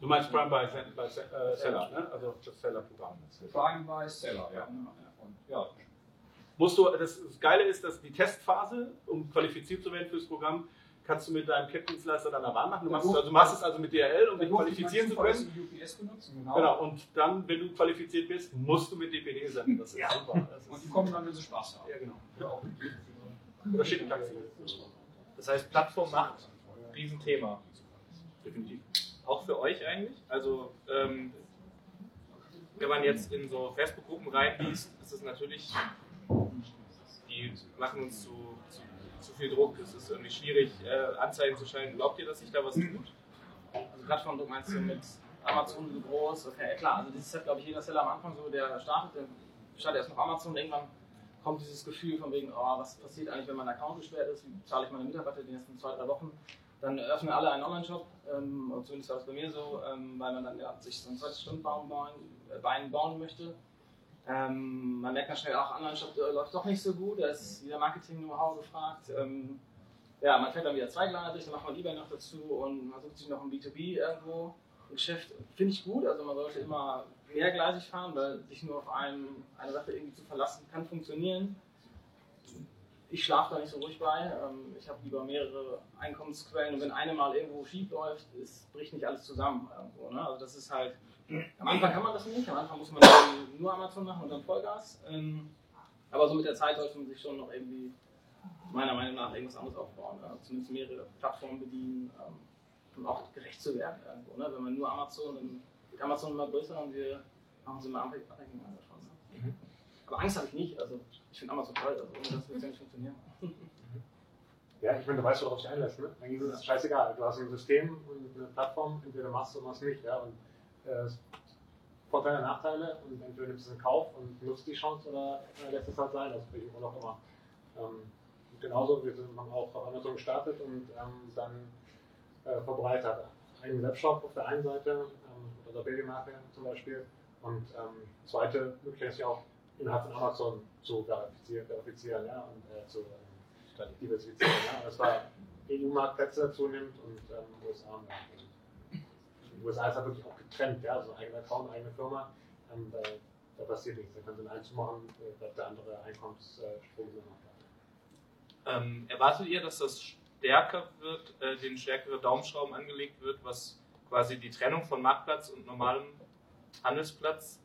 Du meinst Prime bei, bei äh, Seller, ne? also das Seller-Programm. Prime bei Seller, ja. Und ja, Musst du, das, das Geile ist, dass die Testphase, um qualifiziert zu werden fürs Programm, kannst du mit deinem Cap-Dienstleister dann Wahl machen. Du machst, es also, du machst es also mit DRL, um dich qualifizieren zu können. UPS benutzen, genau. Genau, und dann, wenn du qualifiziert bist, musst du mit DPD senden. Das ist Ja. super. Das Und die kommen dann, wenn sie Spaß haben. ja, genau. Ja. Oder schicken Taxi. Das heißt, Plattform macht Riesenthema. Definitiv. Auch für euch eigentlich? Also, ähm, wenn man jetzt in so Facebook-Gruppen reinliest, ist es natürlich, die machen uns zu, zu, zu viel Druck. Es ist irgendwie schwierig, äh, Anzeigen zu schalten. Glaubt ihr, dass sich da was tut? Also Plattformdruck meinst du mit Amazon so groß? Okay, klar, also das hat glaube ich jeder Seller am Anfang so, der startet, der startet erst noch Amazon, irgendwann kommt dieses Gefühl von wegen, oh, was passiert eigentlich, wenn mein Account gesperrt ist, wie zahle ich meine Mitarbeiter die nächsten zwei, drei Wochen? dann öffnen alle einen Online-Shop, ähm, zumindest war das bei mir so, ähm, weil man dann ja, sich so ein 20-Stunden-Baum bauen, äh, bauen möchte. Ähm, man merkt dann schnell auch, Online-Shop äh, läuft doch nicht so gut, da ist wieder Marketing-Know-how gefragt. Ähm, ja, man fährt dann wieder zweigleisig, dann macht man eBay noch dazu und man sucht sich noch ein B2B irgendwo. Ein Geschäft finde ich gut, also man sollte immer mehrgleisig fahren, weil sich nur auf einen, eine Sache irgendwie zu verlassen kann funktionieren. Ich schlafe da nicht so ruhig bei. Ähm, ich habe lieber mehrere Einkommensquellen und wenn eine mal irgendwo schief läuft, bricht nicht alles zusammen. Irgendwo, ne? Also das ist halt, am Anfang kann man das nicht, am Anfang muss man nur Amazon machen und dann Vollgas. Ähm, aber so mit der Zeit sollte man sich schon noch irgendwie meiner Meinung nach irgendwas anderes aufbauen. Zumindest mehrere Plattformen bedienen, ähm, um auch gerecht zu werden irgendwo. Ne? Wenn man nur Amazon, dann wird Amazon immer größer und wir machen sie immer abhängig davon. Ne? Mhm. Aber Angst habe ich nicht. Also ich finde Amazon toll, also ohne das wird es ja nicht funktionieren. Ja, ich meine, du weißt, worauf dich einlässt. Ne? Eigentlich ist es scheißegal. Du hast ein System und eine Plattform, entweder machst du oder machst nicht. Ja? Und, äh, Vorteile, Nachteile und entweder nimmst du es in Kauf und nutzt die Chance oder äh, lässt es halt sein, das will ich immer noch immer. Ähm, genauso, wir sind, haben auch auf Amazon gestartet und ähm, dann äh, verbreitet. Einen Webshop auf der einen Seite, ähm, oder Babymarke zum Beispiel, und ähm, zweite Möglichkeit ist ja auch innerhalb von Amazon zu verifizieren, verifizieren ja, und äh, zu ähm, diversifizieren. Ja. Das war EU-Marktplätze zunimmt und ähm, USA. In den USA ist er wirklich auch getrennt, ja, also eigener Account, eigene Firma. Ähm, da, da, passiert nichts. Da können sie einen zumachen, äh, der andere Einkommensstrom da. Ähm, erwartet ihr, dass das stärker wird, äh, den stärkere Daumenschrauben angelegt wird, was quasi die Trennung von Marktplatz und normalem Handelsplatz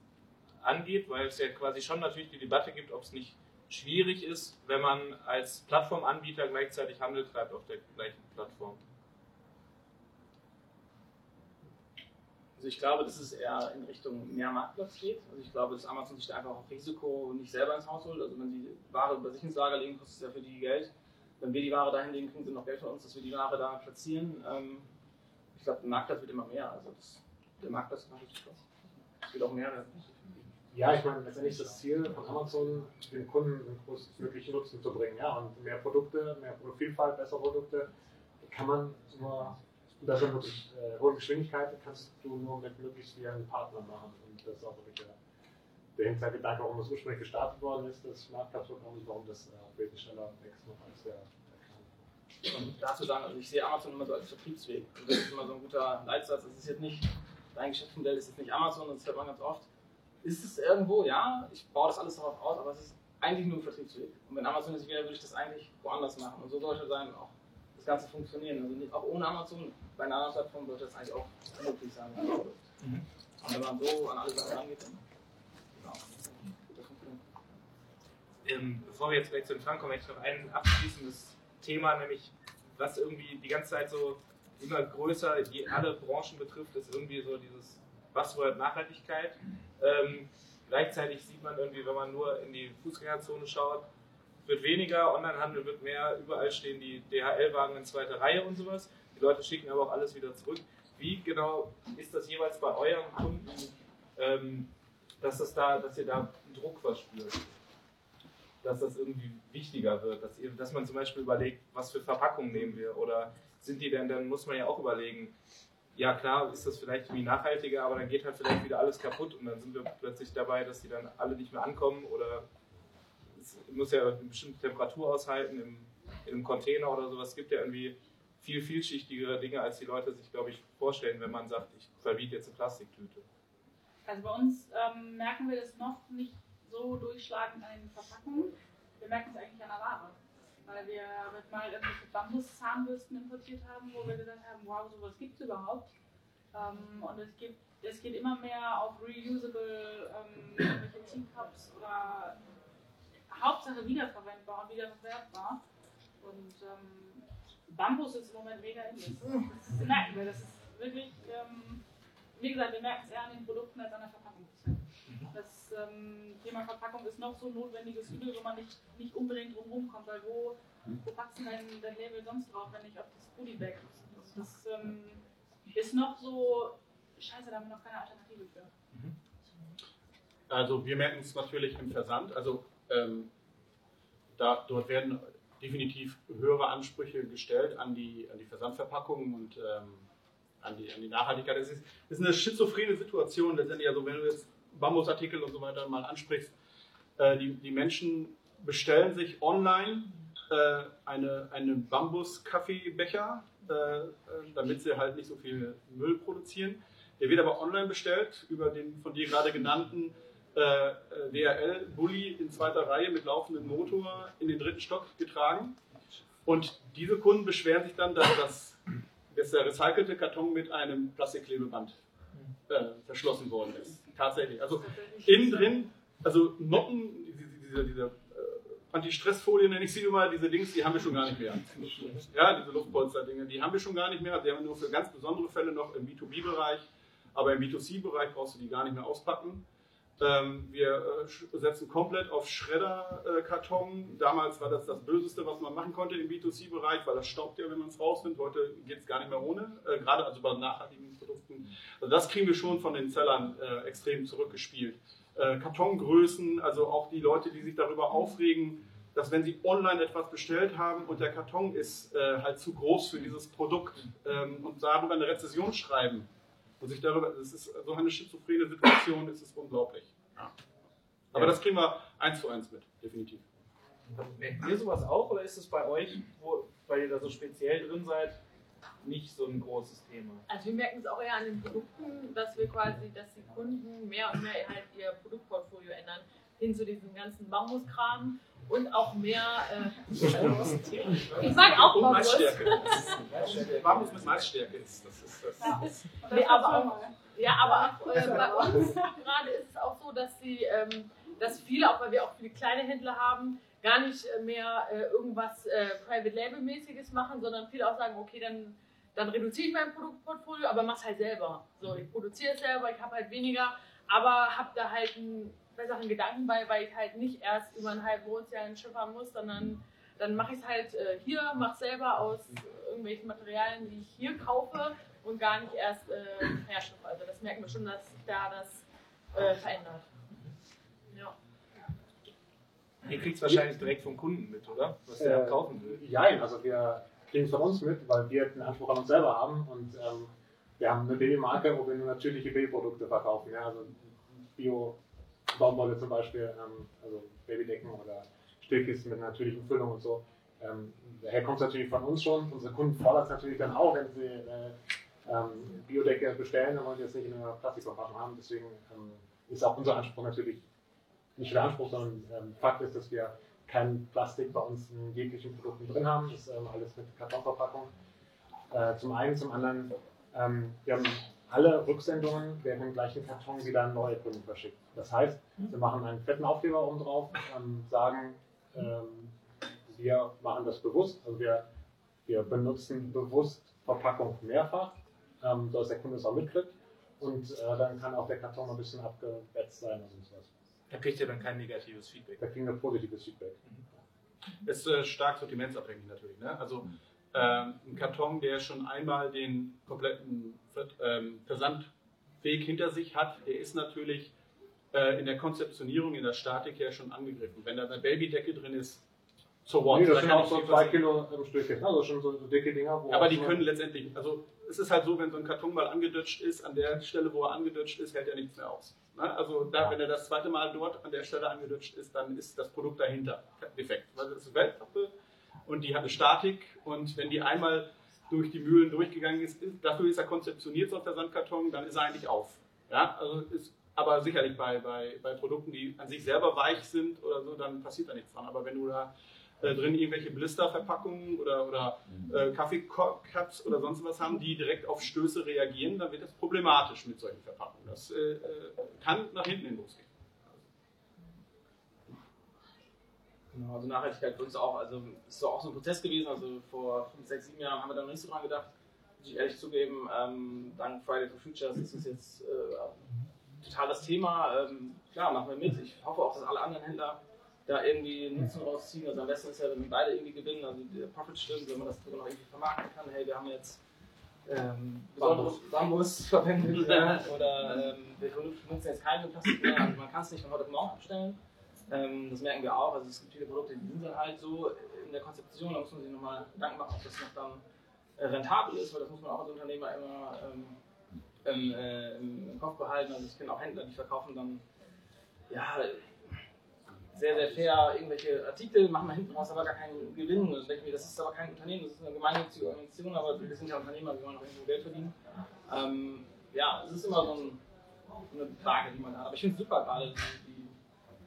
angeht, weil es ja quasi schon natürlich die Debatte gibt, ob es nicht schwierig ist, wenn man als Plattformanbieter gleichzeitig Handel treibt auf der gleichen Plattform. Also ich glaube, dass es eher in Richtung mehr Marktplatz geht. Also ich glaube, dass Amazon sich da einfach auf Risiko nicht selber ins Haus holt. Also wenn sie Ware bei sich ins Lager legen, kostet es ja für die Geld. Wenn wir die Ware dahin legen, kriegen sie noch Geld von uns, dass wir die Ware da platzieren. Ähm, ich glaube, der Marktplatz wird immer mehr. Also das, der Marktplatz macht richtig Spaß. Es wird auch mehr. Ja, ich meine, letztendlich das Ziel von Amazon, den Kunden den größtmöglichen Nutzen zu bringen. Ja? Und mehr Produkte, mehr Vielfalt, bessere Produkte kann man nur unter so einer äh, hohen Geschwindigkeit kannst du nur mit möglichst vielen Partnern machen. Und das ist auch wirklich der, der Hintergedanke, warum es ursprünglich gestartet worden ist, das Marktplatzprogramm und warum das äh, wesentlich schneller wächst noch als der, Und dazu sagen, also ich sehe Amazon immer so als Vertriebsweg. Und das ist immer so ein guter Leitsatz. Es ist jetzt nicht, dein Geschäftsmodell ist jetzt nicht Amazon, das hört man ganz oft ist es irgendwo, ja, ich baue das alles darauf aus, aber es ist eigentlich nur ein Vertriebsweg. Und wenn Amazon es wäre, würde ich das eigentlich woanders machen. Und so sollte sein auch das Ganze funktionieren. Also nicht, auch ohne Amazon, bei einer anderen Plattform sollte das eigentlich auch möglich sein. Mhm. Und wenn man so an alle Sachen rangeht, dann genau. Ähm, bevor wir jetzt vielleicht zu den Fragen kommen, hätte ich noch ein abschließendes Thema, nämlich was irgendwie die ganze Zeit so immer größer die alle Branchen betrifft, ist irgendwie so dieses Buzzword Nachhaltigkeit. Ähm, gleichzeitig sieht man irgendwie, wenn man nur in die Fußgängerzone schaut, wird weniger, Onlinehandel wird mehr, überall stehen die DHL-Wagen in zweiter Reihe und sowas. Die Leute schicken aber auch alles wieder zurück. Wie genau ist das jeweils bei euren Kunden, ähm, dass, das da, dass ihr da Druck verspürt? Dass das irgendwie wichtiger wird, dass, ihr, dass man zum Beispiel überlegt, was für Verpackungen nehmen wir oder sind die denn, dann muss man ja auch überlegen, ja klar ist das vielleicht irgendwie nachhaltiger, aber dann geht halt vielleicht wieder alles kaputt und dann sind wir plötzlich dabei, dass die dann alle nicht mehr ankommen oder es muss ja eine bestimmte Temperatur aushalten im, in Container oder sowas. Es gibt ja irgendwie viel vielschichtigere Dinge, als die Leute sich, glaube ich, vorstellen, wenn man sagt, ich verbiete jetzt eine Plastiktüte. Also bei uns ähm, merken wir das noch nicht so durchschlagend an den Verpackungen. Wir merken es eigentlich an der Ware weil wir mal irgendwelche Bambus-Zahnbürsten importiert haben, wo wir gesagt haben, wow, sowas gibt es überhaupt. Ähm, und es, gibt, es geht immer mehr auf reusable ähm, irgendwelche Teacups oder Hauptsache wiederverwendbar und wiederverwertbar. Und ähm, Bambus ist im Moment mega in. Das merken wir. Das ist wirklich, ähm, wie gesagt, wir merken es eher an den Produkten als an der Verpackung. Das ähm, Thema Verpackung ist noch so ein notwendiges Übel, wo man nicht, nicht unbedingt drumherum kommt, weil wo, wo packst du dein, dein Label sonst drauf, wenn nicht auf das Goodie-Bag? Das, das ähm, ist noch so, scheiße, da haben wir noch keine Alternative für. Also wir merken es natürlich im Versand, also ähm, da, dort werden definitiv höhere Ansprüche gestellt an die, an die Versandverpackungen und ähm, an, die, an die Nachhaltigkeit. Es ist, ist eine schizophrene Situation letztendlich. Also wenn du jetzt Bambusartikel und so weiter mal ansprichst, äh, die, die Menschen bestellen sich online äh, eine, einen Bambus-Kaffeebecher, äh, äh, damit sie halt nicht so viel Müll produzieren. Der wird aber online bestellt über den von dir gerade genannten äh, DRL-Bulli in zweiter Reihe mit laufendem Motor in den dritten Stock getragen. Und diese Kunden beschweren sich dann, dass, das, dass der recycelte Karton mit einem Plastikklebeband äh, verschlossen worden ist. Tatsächlich. Also innen drin, also Noppen, diese, diese äh, Anti-Stress-Folie nenne ich sie immer, diese Dings, die haben wir schon gar nicht mehr. Ja, diese Luftpolster-Dinge, die haben wir schon gar nicht mehr. Die haben wir nur für ganz besondere Fälle noch im B2B-Bereich. Aber im B2C-Bereich brauchst du die gar nicht mehr auspacken. Ähm, wir äh, setzen komplett auf Schredder-Karton. Damals war das das Böseste, was man machen konnte im B2C-Bereich, weil das staubt ja, wenn man es rausnimmt. Heute geht es gar nicht mehr ohne, äh, gerade also bei nachhaltigen Produkten. Also das kriegen wir schon von den Sellern äh, extrem zurückgespielt. Kartongrößen, also auch die Leute, die sich darüber aufregen, dass wenn sie online etwas bestellt haben und der Karton ist halt zu groß für dieses Produkt ähm, und darüber eine Rezession schreiben, und sich darüber, das ist so eine schizophrene Situation, ist es unglaublich. Ja. Aber ja. das kriegen wir eins zu eins mit, definitiv. Merkt ihr sowas auch oder ist es bei euch, wo, weil ihr da so speziell drin seid, nicht so ein großes Thema? Also wir merken es auch eher an den Produkten, dass wir quasi, dass die Kunden mehr und mehr halt ihr Produktportfolio ändern, hin zu diesem ganzen Bambuskram und auch mehr. Äh, ich sage auch und Maisstärke. Bambus mit Maisstärke ist. Das ist das. Ja, nee, aber auch, ja, aber auch, äh, bei uns gerade ist es auch so, dass sie, ähm, dass viele, auch weil wir auch viele kleine Händler haben, gar nicht mehr äh, irgendwas äh, Private Label mäßiges machen, sondern viele auch sagen, okay, dann dann reduziere ich mein Produktportfolio, aber mach's halt selber. So, ich produziere es selber, ich habe halt weniger, aber habe da halt ein besseren Gedanken bei, weil ich halt nicht erst über ein halbes Ozean schiffern muss, sondern dann mache ich es halt äh, hier, mache selber aus irgendwelchen Materialien, die ich hier kaufe und gar nicht erst äh, herschiffe. Also das merken wir schon, dass sich da das äh, verändert. Ja. Ihr kriegt es wahrscheinlich direkt vom Kunden mit, oder? Was der äh, kaufen will. Ja, also wir kriegen es von uns mit, weil wir den Anspruch an uns selber haben und ähm, wir haben eine Babymarke, wo wir nur natürliche Babyprodukte verkaufen. Ja, also Bio, Baumwolle zum Beispiel, ähm, also Babydecken oder Stillkisten mit natürlichen Füllung und so. Ähm, daher kommt es natürlich von uns schon. Unsere Kunden fordern es natürlich dann auch, wenn sie äh, ähm, Biodecke bestellen, dann wollen sie jetzt nicht in einer Plastikverpackung haben. Deswegen ähm, ist auch unser Anspruch natürlich nicht der Anspruch, sondern ähm, Fakt ist, dass wir kein Plastik bei uns in jeglichen Produkten drin haben. Das ist ähm, alles mit Kartonverpackung. Äh, zum einen, zum anderen, ähm, wir haben alle Rücksendungen werden im gleichen Karton wieder an neue Kunden verschickt. Das heißt, wir machen einen fetten Aufkleber oben drauf, ähm, sagen, ähm, wir machen das bewusst, also wir, wir benutzen bewusst Verpackung mehrfach, ähm, sodass der Kunde es auch mitkriegt und äh, dann kann auch der Karton ein bisschen abgewetzt sein oder sonst was. Da kriegt ihr dann kein negatives Feedback. Da kriegen wir positives Feedback. Mhm. Ist äh, stark sortimentsabhängig natürlich. Ne? Also ähm, ein Karton, der schon einmal den kompletten ähm, Versandweg hinter sich hat, der ist natürlich äh, in der Konzeptionierung, in der Statik her schon angegriffen. Wenn da eine Babydecke drin ist, so what? Nee, das sind auch so zwei Kilo im Stückchen, also schon so, dicke Dinger. aber die können letztendlich, also es ist halt so, wenn so ein Karton mal angedutscht ist, an der Stelle, wo er angedutscht ist, hält er nichts mehr aus. Ne? Also da, wenn er das zweite Mal dort an der Stelle angedutscht ist, dann ist das Produkt dahinter defekt. Weil das ist Weltpappe und die hat eine Statik und wenn die einmal durch die Mühlen durchgegangen ist, dafür ist er konzeptioniert, so der Sandkarton, dann ist er eigentlich auf. Ja, also ist, aber sicherlich bei, bei, bei Produkten, die an sich selber weich sind oder so, dann passiert da nichts dran. Aber wenn du da äh, drin irgendwelche Blisterverpackungen oder, oder äh, Kaffeecups oder sonst was haben, die direkt auf Stöße reagieren, dann wird das problematisch mit solchen Verpackungen. Das äh, äh kann nach hinten hin losgehen. Genau, also Nachhaltigkeit für uns auch, also ist auch so ein Prozess gewesen, also vor 5, 6, 7 Jahren haben wir da noch nicht so dran gedacht, muss ich ehrlich zugeben, ähm, dank Friday for Futures ist es jetzt äh, total das Thema, ähm, klar, machen wir mit, ich hoffe auch, dass alle anderen Händler da irgendwie Nutzen rausziehen, also am besten ist ja, wenn beide irgendwie gewinnen, also der Profit stimmt, wenn man das noch irgendwie vermarkten kann, hey, wir haben jetzt ähm, besonderes Bambus. Verwendet ja, oder ähm, wir benutzen jetzt keine Plastik mehr, also man kann es nicht von heute auf morgen abstellen, das merken wir auch. Also es gibt viele Produkte, die sind dann halt so in der Konzeption, da muss man sich nochmal Gedanken machen, ob das noch dann äh, rentabel ist, weil das muss man auch als Unternehmer immer ähm, im, äh, im Kopf behalten. Also ich kenne auch Händler, die verkaufen dann ja, sehr, sehr fair irgendwelche Artikel, machen da hinten raus aber gar keinen Gewinn. Und ich denke mir, das ist aber kein Unternehmen, das ist eine gemeinnützige Organisation, aber wir sind ja Unternehmer, wir wollen auch irgendwo Geld verdienen. Ähm, ja, es ist immer so, ein, eine Frage, die man hat. Aber ich finde es super gerade, die,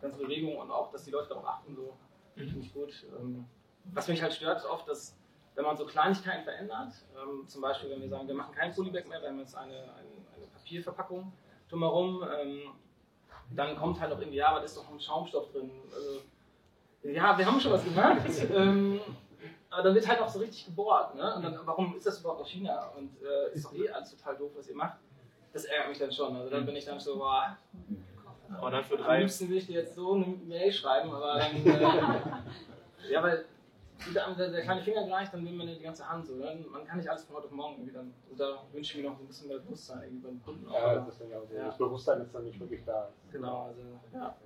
ganze Bewegung und auch, dass die Leute darauf achten, so finde ich gut. Ähm, was mich halt stört, ist oft, dass wenn man so Kleinigkeiten verändert, ähm, zum Beispiel wenn wir sagen, wir machen kein Polybag mehr, wir haben jetzt eine, eine, eine Papierverpackung drumherum, ähm, dann kommt halt auch irgendwie, ja, aber da ist doch ein Schaumstoff drin. Also, ja, wir haben schon was gemacht. ähm, aber dann wird halt auch so richtig gebohrt. Ne? Und dann, warum ist das überhaupt aus China? Und äh, ist doch eh alles total doof, was ihr macht. Das ärgert mich dann schon. Also dann bin ich dann so, boah, Und dann für am drei. liebsten will ich dir jetzt so eine Mail schreiben, aber dann. Äh, ja, weil der, der, der kleine Finger gleich, dann will man die ganze Hand so. Ne? Man kann nicht alles von heute auf morgen irgendwie dann. Und da wünsche ich mir noch ein bisschen mehr Bewusstsein irgendwie beim Kunden. auch. Ja, das, ist ja auch so. Ja. das Bewusstsein ist dann nicht wirklich da. Genau, also ja.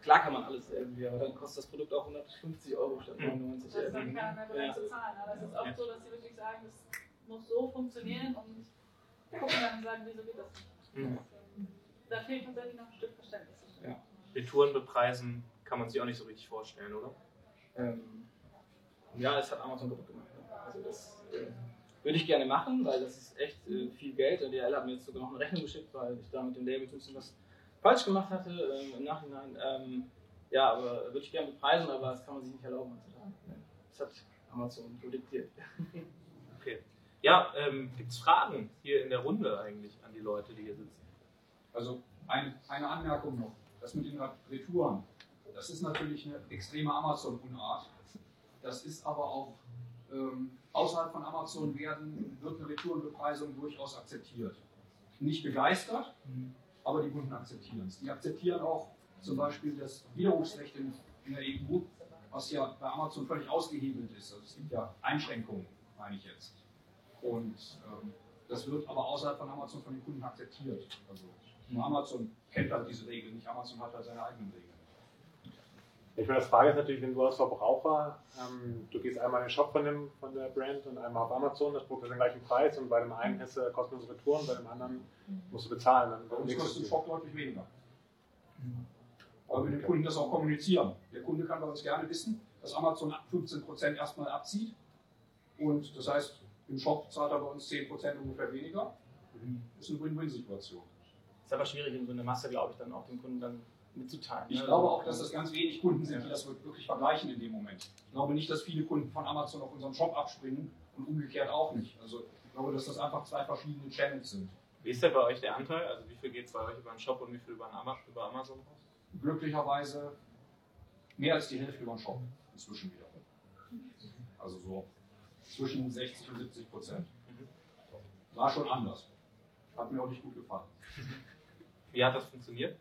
Klar kann man alles irgendwie, aber dann kostet das Produkt auch 150 Euro statt 99 Das ist dann Euro. mehr bereit zu zahlen. Aber es ist oft so, dass sie wirklich sagen, das muss so funktionieren und gucken dann und sagen, wieso geht das nicht. Mhm. Da fehlt tatsächlich noch ein Stück Verständnis. Ja. Retouren bepreisen kann man sich auch nicht so richtig vorstellen, oder? Ähm, ja, das hat Amazon kaputt gemacht. ne? Also das äh, würde ich gerne machen, weil das ist echt äh, viel Geld. Und DHL hat mir jetzt sogar noch eine Rechnung geschickt, weil ich da mit dem Label ein bisschen was falsch gemacht hatte ähm, im Nachhinein. Ähm, ja, aber würde ich gerne bepreisen, aber das kann man sich nicht erlauben heutzutage. Das hat Amazon so diktiert. Okay. Ja, ähm, gibt es Fragen hier in der Runde eigentlich an die Leute, die hier sitzen? Also eine, eine Anmerkung noch. Das mit den Retouren, das ist natürlich eine extreme Amazon-Unart. Das ist aber auch ähm, außerhalb von Amazon werden, wird eine Retourenbepreisung durchaus akzeptiert. Nicht begeistert, aber die Kunden akzeptieren es. Die akzeptieren auch zum Beispiel das Widerrufsrecht in, in der EU, was ja bei Amazon völlig ausgehebelt ist. Also es gibt ja Einschränkungen, meine ich jetzt. Und ähm, das wird aber außerhalb von Amazon von den Kunden akzeptiert. Also nur Amazon kennt halt diese Regeln, nicht Amazon hat halt seine eigenen Regeln. Ich meine, das Frage ist natürlich, wenn du als Verbraucher, ähm, du gehst einmal in den Shop von, dem, von der Brand und einmal auf Amazon, das Produkt hat den gleichen Preis und bei dem einen hast du kostenlose Retouren, bei dem anderen musst du bezahlen. Dann Bei uns kostet ein Shop deutlich weniger. Aber wir dem Kunden das auch kommunizieren. Der Kunde kann bei uns gerne wissen, dass Amazon 15% erstmal abzieht. Und das heißt, im Shop zahlt er bei uns 10% ungefähr weniger. Das ist eine Win-Win-Situation. Ist aber schwierig in so einer Masse, glaube ich, dann auch dem Kunden dann mitzuteilen. Ich ne? glaube auch, dass das ganz wenig Kunden sind, die das wirklich vergleichen in dem Moment. Ich glaube nicht, dass viele Kunden von Amazon auf unseren Shop abspringen und umgekehrt auch nicht. Also ich glaube, dass das einfach zwei verschiedene Channels sind. Wie ist denn bei euch der Anteil? Also wie viel geht es bei euch über den Shop und wie viel über, den über Amazon raus? Glücklicherweise mehr als die Hälfte über den Shop inzwischen wieder. Also so zwischen 60 und 70 Prozent. War schon anders. Hat mir auch nicht gut gefallen. Wie hat das funktioniert?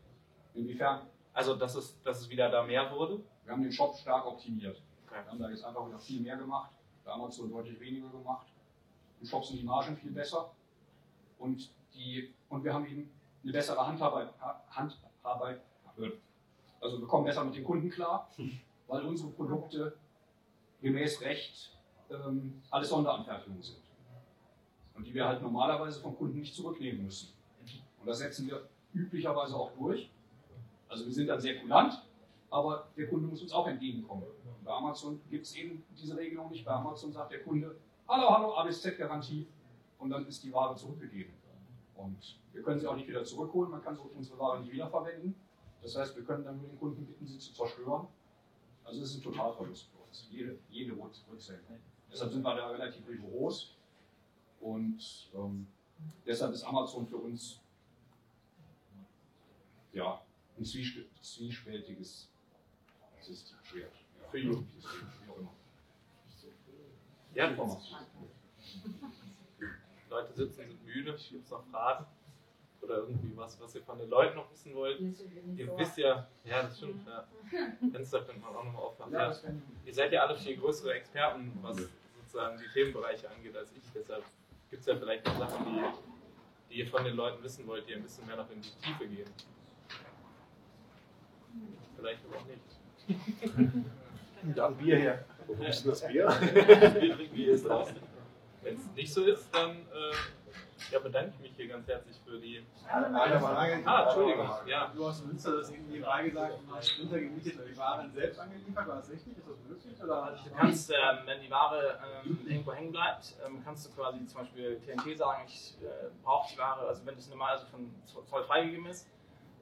Inwiefern? Also dass es, dass es wieder da mehr wurde? Wir haben den Shop stark optimiert. Okay. Wir haben da jetzt einfach wieder viel mehr gemacht. Bei Amazon deutlich weniger gemacht. Im Shop sind die Margen viel besser. Und, die, und wir haben eben eine bessere Handarbeit. Ha- Handarbeit also wir kommen besser mit den Kunden klar, weil unsere Produkte gemäß Recht ähm, alles Sonderanfertigungen sind. Und die wir halt normalerweise vom Kunden nicht zurücknehmen müssen. Und das setzen wir üblicherweise auch durch. Also wir sind dann sehr kulant, aber der Kunde muss uns auch entgegenkommen. Bei Amazon gibt es eben diese Regelung nicht. Bei Amazon sagt der Kunde, hallo, hallo, ABZ-Garantie und dann ist die Ware zurückgegeben. Und wir können sie auch nicht wieder zurückholen, man kann so unsere Ware nicht wiederverwenden. Das heißt, wir können dann nur den Kunden bitten, sie zu zerstören. Also es ist ein Totalverlust für uns, jede, jede Rück- Rücksendung. Deshalb sind wir da relativ rigoros und ähm, deshalb ist Amazon für uns ja, ein zwiesp- zwiespältiges System. Schwert. Ja. System, wie auch immer. Ja. Leute sitzen, sind müde. Gibt es noch Fragen? Oder irgendwie was, was ihr von den Leuten noch wissen wollt? Ihr wisst ja, ja, das stimmt. Ja. Fenster könnte man auch nochmal aufmachen. Ja, Ihr seid ja alle viel größere Experten, was sozusagen die Themenbereiche angeht, als ich. Deshalb gibt es ja vielleicht noch Sachen, die, die ihr von den Leuten wissen wollt, die ein bisschen mehr noch in die Tiefe gehen. Vielleicht aber auch nicht. Dann Bier her. Wo ist denn das Bier? Wir trinken Bier ist draußen. Wenn es nicht so ist, dann äh, ja, bedanke ich mich hier ganz herzlich für die. Eine Frage. Ah, Entschuldigung. Ja. Du hast in Münster das irgendwie freigesagt, du hast Sprinter gemietet und die Waren selbst angeliefert. War das richtig? Ist das möglich? Oder? Du kannst, ähm, wenn die Ware ähm, irgendwo hängen bleibt, ähm, kannst du quasi zum Beispiel TNT sagen, ich äh, brauche die Ware, also wenn das normal also von Zoll freigegeben ist,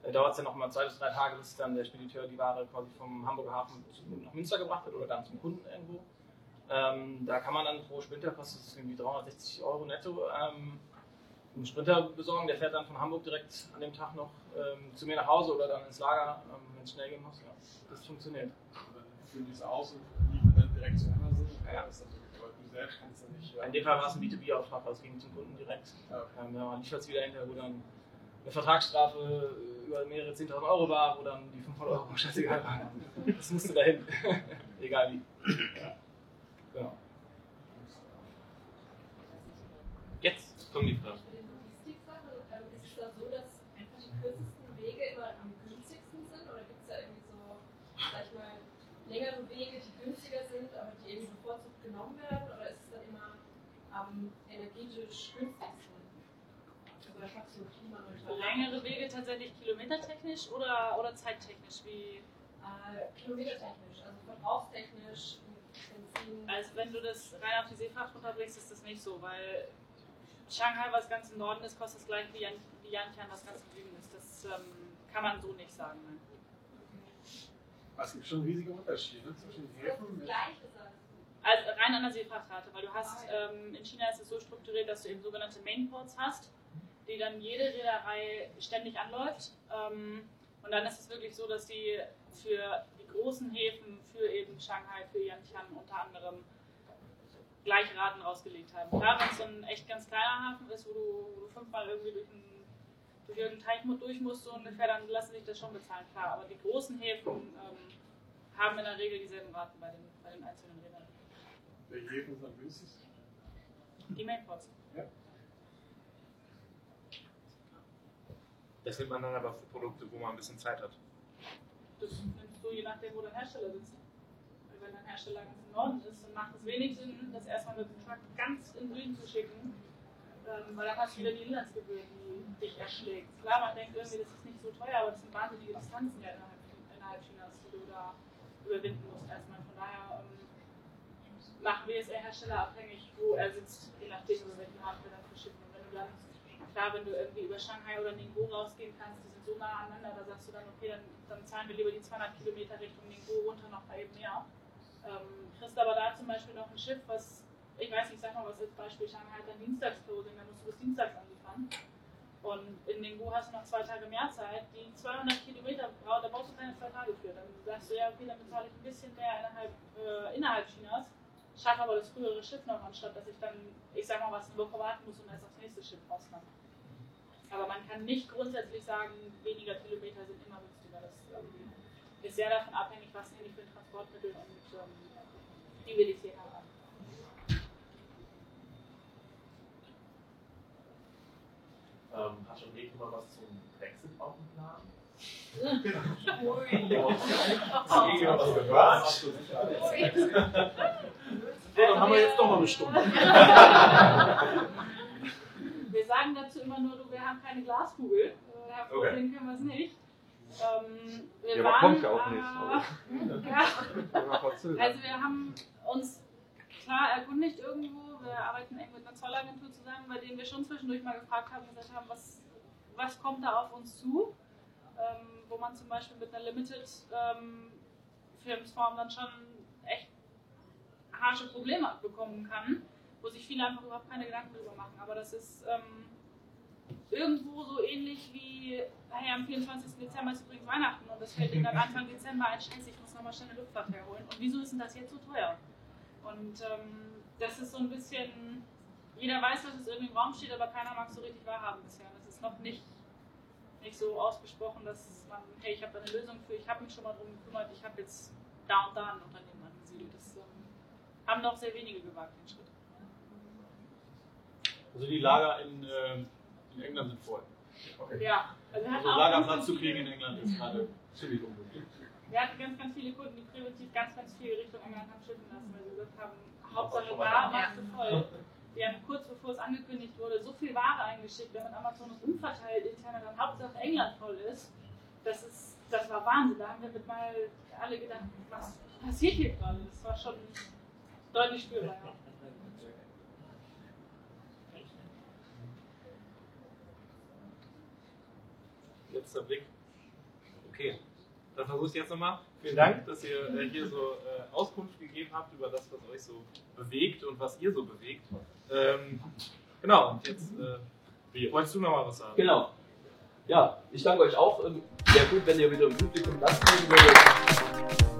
äh, dauert es ja nochmal zwei bis drei Tage, bis dann der Spediteur die Ware quasi vom Hamburger Hafen zu, nach Münster gebracht hat oder dann zum Kunden irgendwo. Ähm, da kann man dann pro Sprinter, kostet es irgendwie 360 Euro netto, ähm, einen Sprinter besorgen. Der fährt dann von Hamburg direkt an dem Tag noch ähm, zu mir nach Hause oder dann ins Lager, ähm, wenn es schnell gehen muss. Ja, das funktioniert. Führen die es aus und liefern dann direkt zu Amazon? Ja. Ist das nicht. In dem Fall war es ein B2B-Auftrag, also es ging zum Kunden direkt. Ja. Ähm, man liefert es wieder hinterher, wo dann eine Vertragsstrafe über mehrere 10.000 Euro war, wo dann die 500 Euro scheißegal waren. Das musste dahin. Egal wie. Genau. Jetzt kommen die Fragen. Für die Logistiksache, ähm, ist es da so, dass einfach die kürzesten Wege immer am günstigsten sind? Oder gibt es da irgendwie so, sag ich mal, längere Wege, die günstiger sind, aber die eben bevorzugt genommen werden? Oder ist es dann immer am energetisch günstigsten? Also einfach so klimaneutral. Längere Wege tatsächlich kilometertechnisch oder, oder zeittechnisch? Wie, Äh, kilometertechnisch, also verbrauchstechnisch, Benzin. also wenn du das rein auf die Seefracht runterbringst, ist das nicht so, weil Shanghai, was ganz im Norden ist, kostet das gleiche wie, Yan wie Yantian, was ganz im Süden ist. Das ähm, kann man so nicht sagen. Nein. Es gibt schon riesige Unterschiede zwischen Das Häfen. Also rein an der Seefrachtrate, weil du hast, ähm, in China ist es so strukturiert, dass du eben sogenannte Mainports hast, die dann jede Reederei ständig anläuft. Ähm, und dann ist es wirklich so, dass die für die großen Häfen, für eben Shanghai, für Yantian unter anderem gleiche Raten rausgelegt haben. Klar, wenn es so ein echt ganz kleiner Hafen ist, wo du, fünfmal irgendwie durch einen, durch irgendeinen Teich durch musst, so ungefähr, dann lassen sich das schon bezahlen, klar. Aber die großen Häfen ähm, haben in der Regel dieselben Raten bei den, bei den einzelnen Rädern. Welche Häfen sind am günstigsten? Die Mainports. Das nimmt man dann aber für Produkte, wo man ein bisschen Zeit hat. Das nimmst du je nachdem, wo dein Hersteller sitzt. Weil wenn dein Hersteller ganz im Norden ist, dann macht es wenig Sinn, das erstmal mit dem Truck ganz in den Süden zu schicken. Ähm, weil dann hast du wieder die Inlandsgebühr, die dich erschlägt. Klar, man denkt irgendwie, das ist nicht so teuer, aber das sind wahnsinnige Distanzen ja innerhalb, innerhalb Chinas, die du da überwinden musst erstmal. Von daher ähm, machen wir es eher herstellerabhängig, wo er sitzt, je nachdem, über welchen Hafen wir dann verschicken. Und wenn du dann Klar, wenn du irgendwie über Shanghai oder Ningbo rausgehen kannst, die sind so nah aneinander, da sagst du dann, okay, dann, dann zahlen wir lieber die 200 Kilometer Richtung Ningbo runter noch mal eben mehr. Ähm, kriegst aber da zum Beispiel noch ein Schiff, was, ich weiß nicht, sag mal was als Beispiel, Shanghai dann Dienstagsclosing, dann musst du bis Dienstags anliefern. Und in Ningbo hast du noch zwei Tage mehr Zeit, die 200 Kilometer, da brauchst du keine zwei Tage für. Dann sagst du, ja, okay, dann bezahle ich ein bisschen mehr innerhalb, äh, innerhalb Chinas, schaffe aber das frühere Schiff noch, anstatt dass ich dann, ich sag mal, was eine Woche warten muss und erst aufs nächste Schiff raus kann. Aber man kann nicht grundsätzlich sagen, weniger Kilometer sind immer günstiger. Das ähm, ist sehr davon abhängig, was nehme ich für ein Transportmittel und ähm, wie will ich es hier haben. Ähm, hat schon irgendjemand was zum Brexit auf dem Plan? Was gehört? Hast du alles? So, dann haben wir jetzt doch noch eine Stunde. Wir sagen dazu immer nur, wir haben keine Glaskugel. Äh, hervorsehen können wir es nicht. Ähm, wir Ja, waren, kommt ja auch nicht, ja. Immer verzögert. Also wir haben uns klar erkundigt irgendwo, wir arbeiten eng mit einer Zollagentur zusammen, bei denen wir schon zwischendurch mal gefragt haben und gesagt haben, was, was kommt da auf uns zu? Ähm, wo man zum Beispiel mit einer Limited ähm, Filmsform dann schon echt harsche Probleme bekommen kann, wo sich viele einfach überhaupt keine Gedanken drüber machen. Aber das ist ähm, irgendwo so ähnlich wie, hey, am 24. Dezember ist übrigens Weihnachten und das fällt ihnen dann Anfang Dezember ein, scheiße, ich muss nochmal schnell eine Luftfahrt herholen. Und wieso ist denn das jetzt so teuer? Und ähm, das ist so ein bisschen, jeder weiß, dass es irgendwie im Raum steht, aber keiner mag es so richtig wahrhaben bisher. Das ist noch nicht, nicht so ausgesprochen, dass man, hey, ich habe da eine Lösung für, ich habe mich schon mal drum gekümmert, ich habe jetzt da und da ein Unternehmen angesiedelt. Das ähm, haben noch sehr wenige gewagt, den Schritt. Also die Lager in, äh, in England sind voll. Okay. Ja, also wir hatten Also Lagerplatz ganz zu viele- kriegen in England ist gerade ziemlich unmöglich. Wir hatten ganz, ganz viele Kunden, die präventiv ganz, ganz viel Richtung England haben schiffen lassen, weil sie gesagt haben, Hauptsache da machst du voll. Wir haben kurz bevor es angekündigt wurde, so viel Ware eingeschickt, damit Amazon es umverteilt intern dann Hauptsache England voll ist. Das ist, das war Wahnsinn. Da haben wir mit mal alle gedacht, was passiert hier gerade? Das war schon deutlich spürbar. Ja. Letzter Blick. Okay, dann versuche ich jetzt nochmal. Vielen Dank, dass ihr äh, hier so äh, Auskunft gegeben habt über das, was euch so bewegt und was ihr so bewegt. Ähm, genau, und jetzt äh, wolltest du nochmal was sagen? Genau. Ja, ich danke euch auch. Ähm, Wäre gut, wenn ihr wieder im Publikum würdet.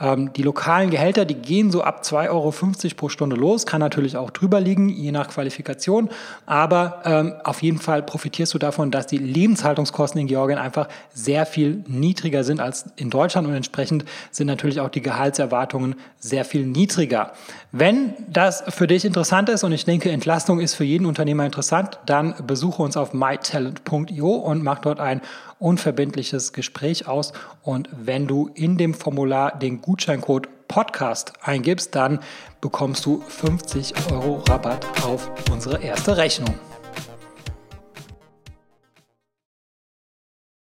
Ähm, die lokalen Gehälter, die gehen so ab 2,50 Euro pro Stunde los, kann natürlich auch drüber liegen, je nach Qualifikation, aber ähm, auf jeden Fall profitierst du davon, dass die Lebenshaltungskosten in Georgien einfach sehr viel niedriger sind als in Deutschland und entsprechend sind natürlich auch die Gehaltserwartungen sehr viel niedriger. Wenn das für dich interessant ist und ich denke, Entlastung ist für jeden Unternehmer interessant, dann besuche uns auf mytalent.io und mach dort ein unverbindliches Gespräch aus. Und wenn du in dem Formular den Gutscheincode Podcast eingibst, dann bekommst du 50 Euro Rabatt auf unsere erste Rechnung.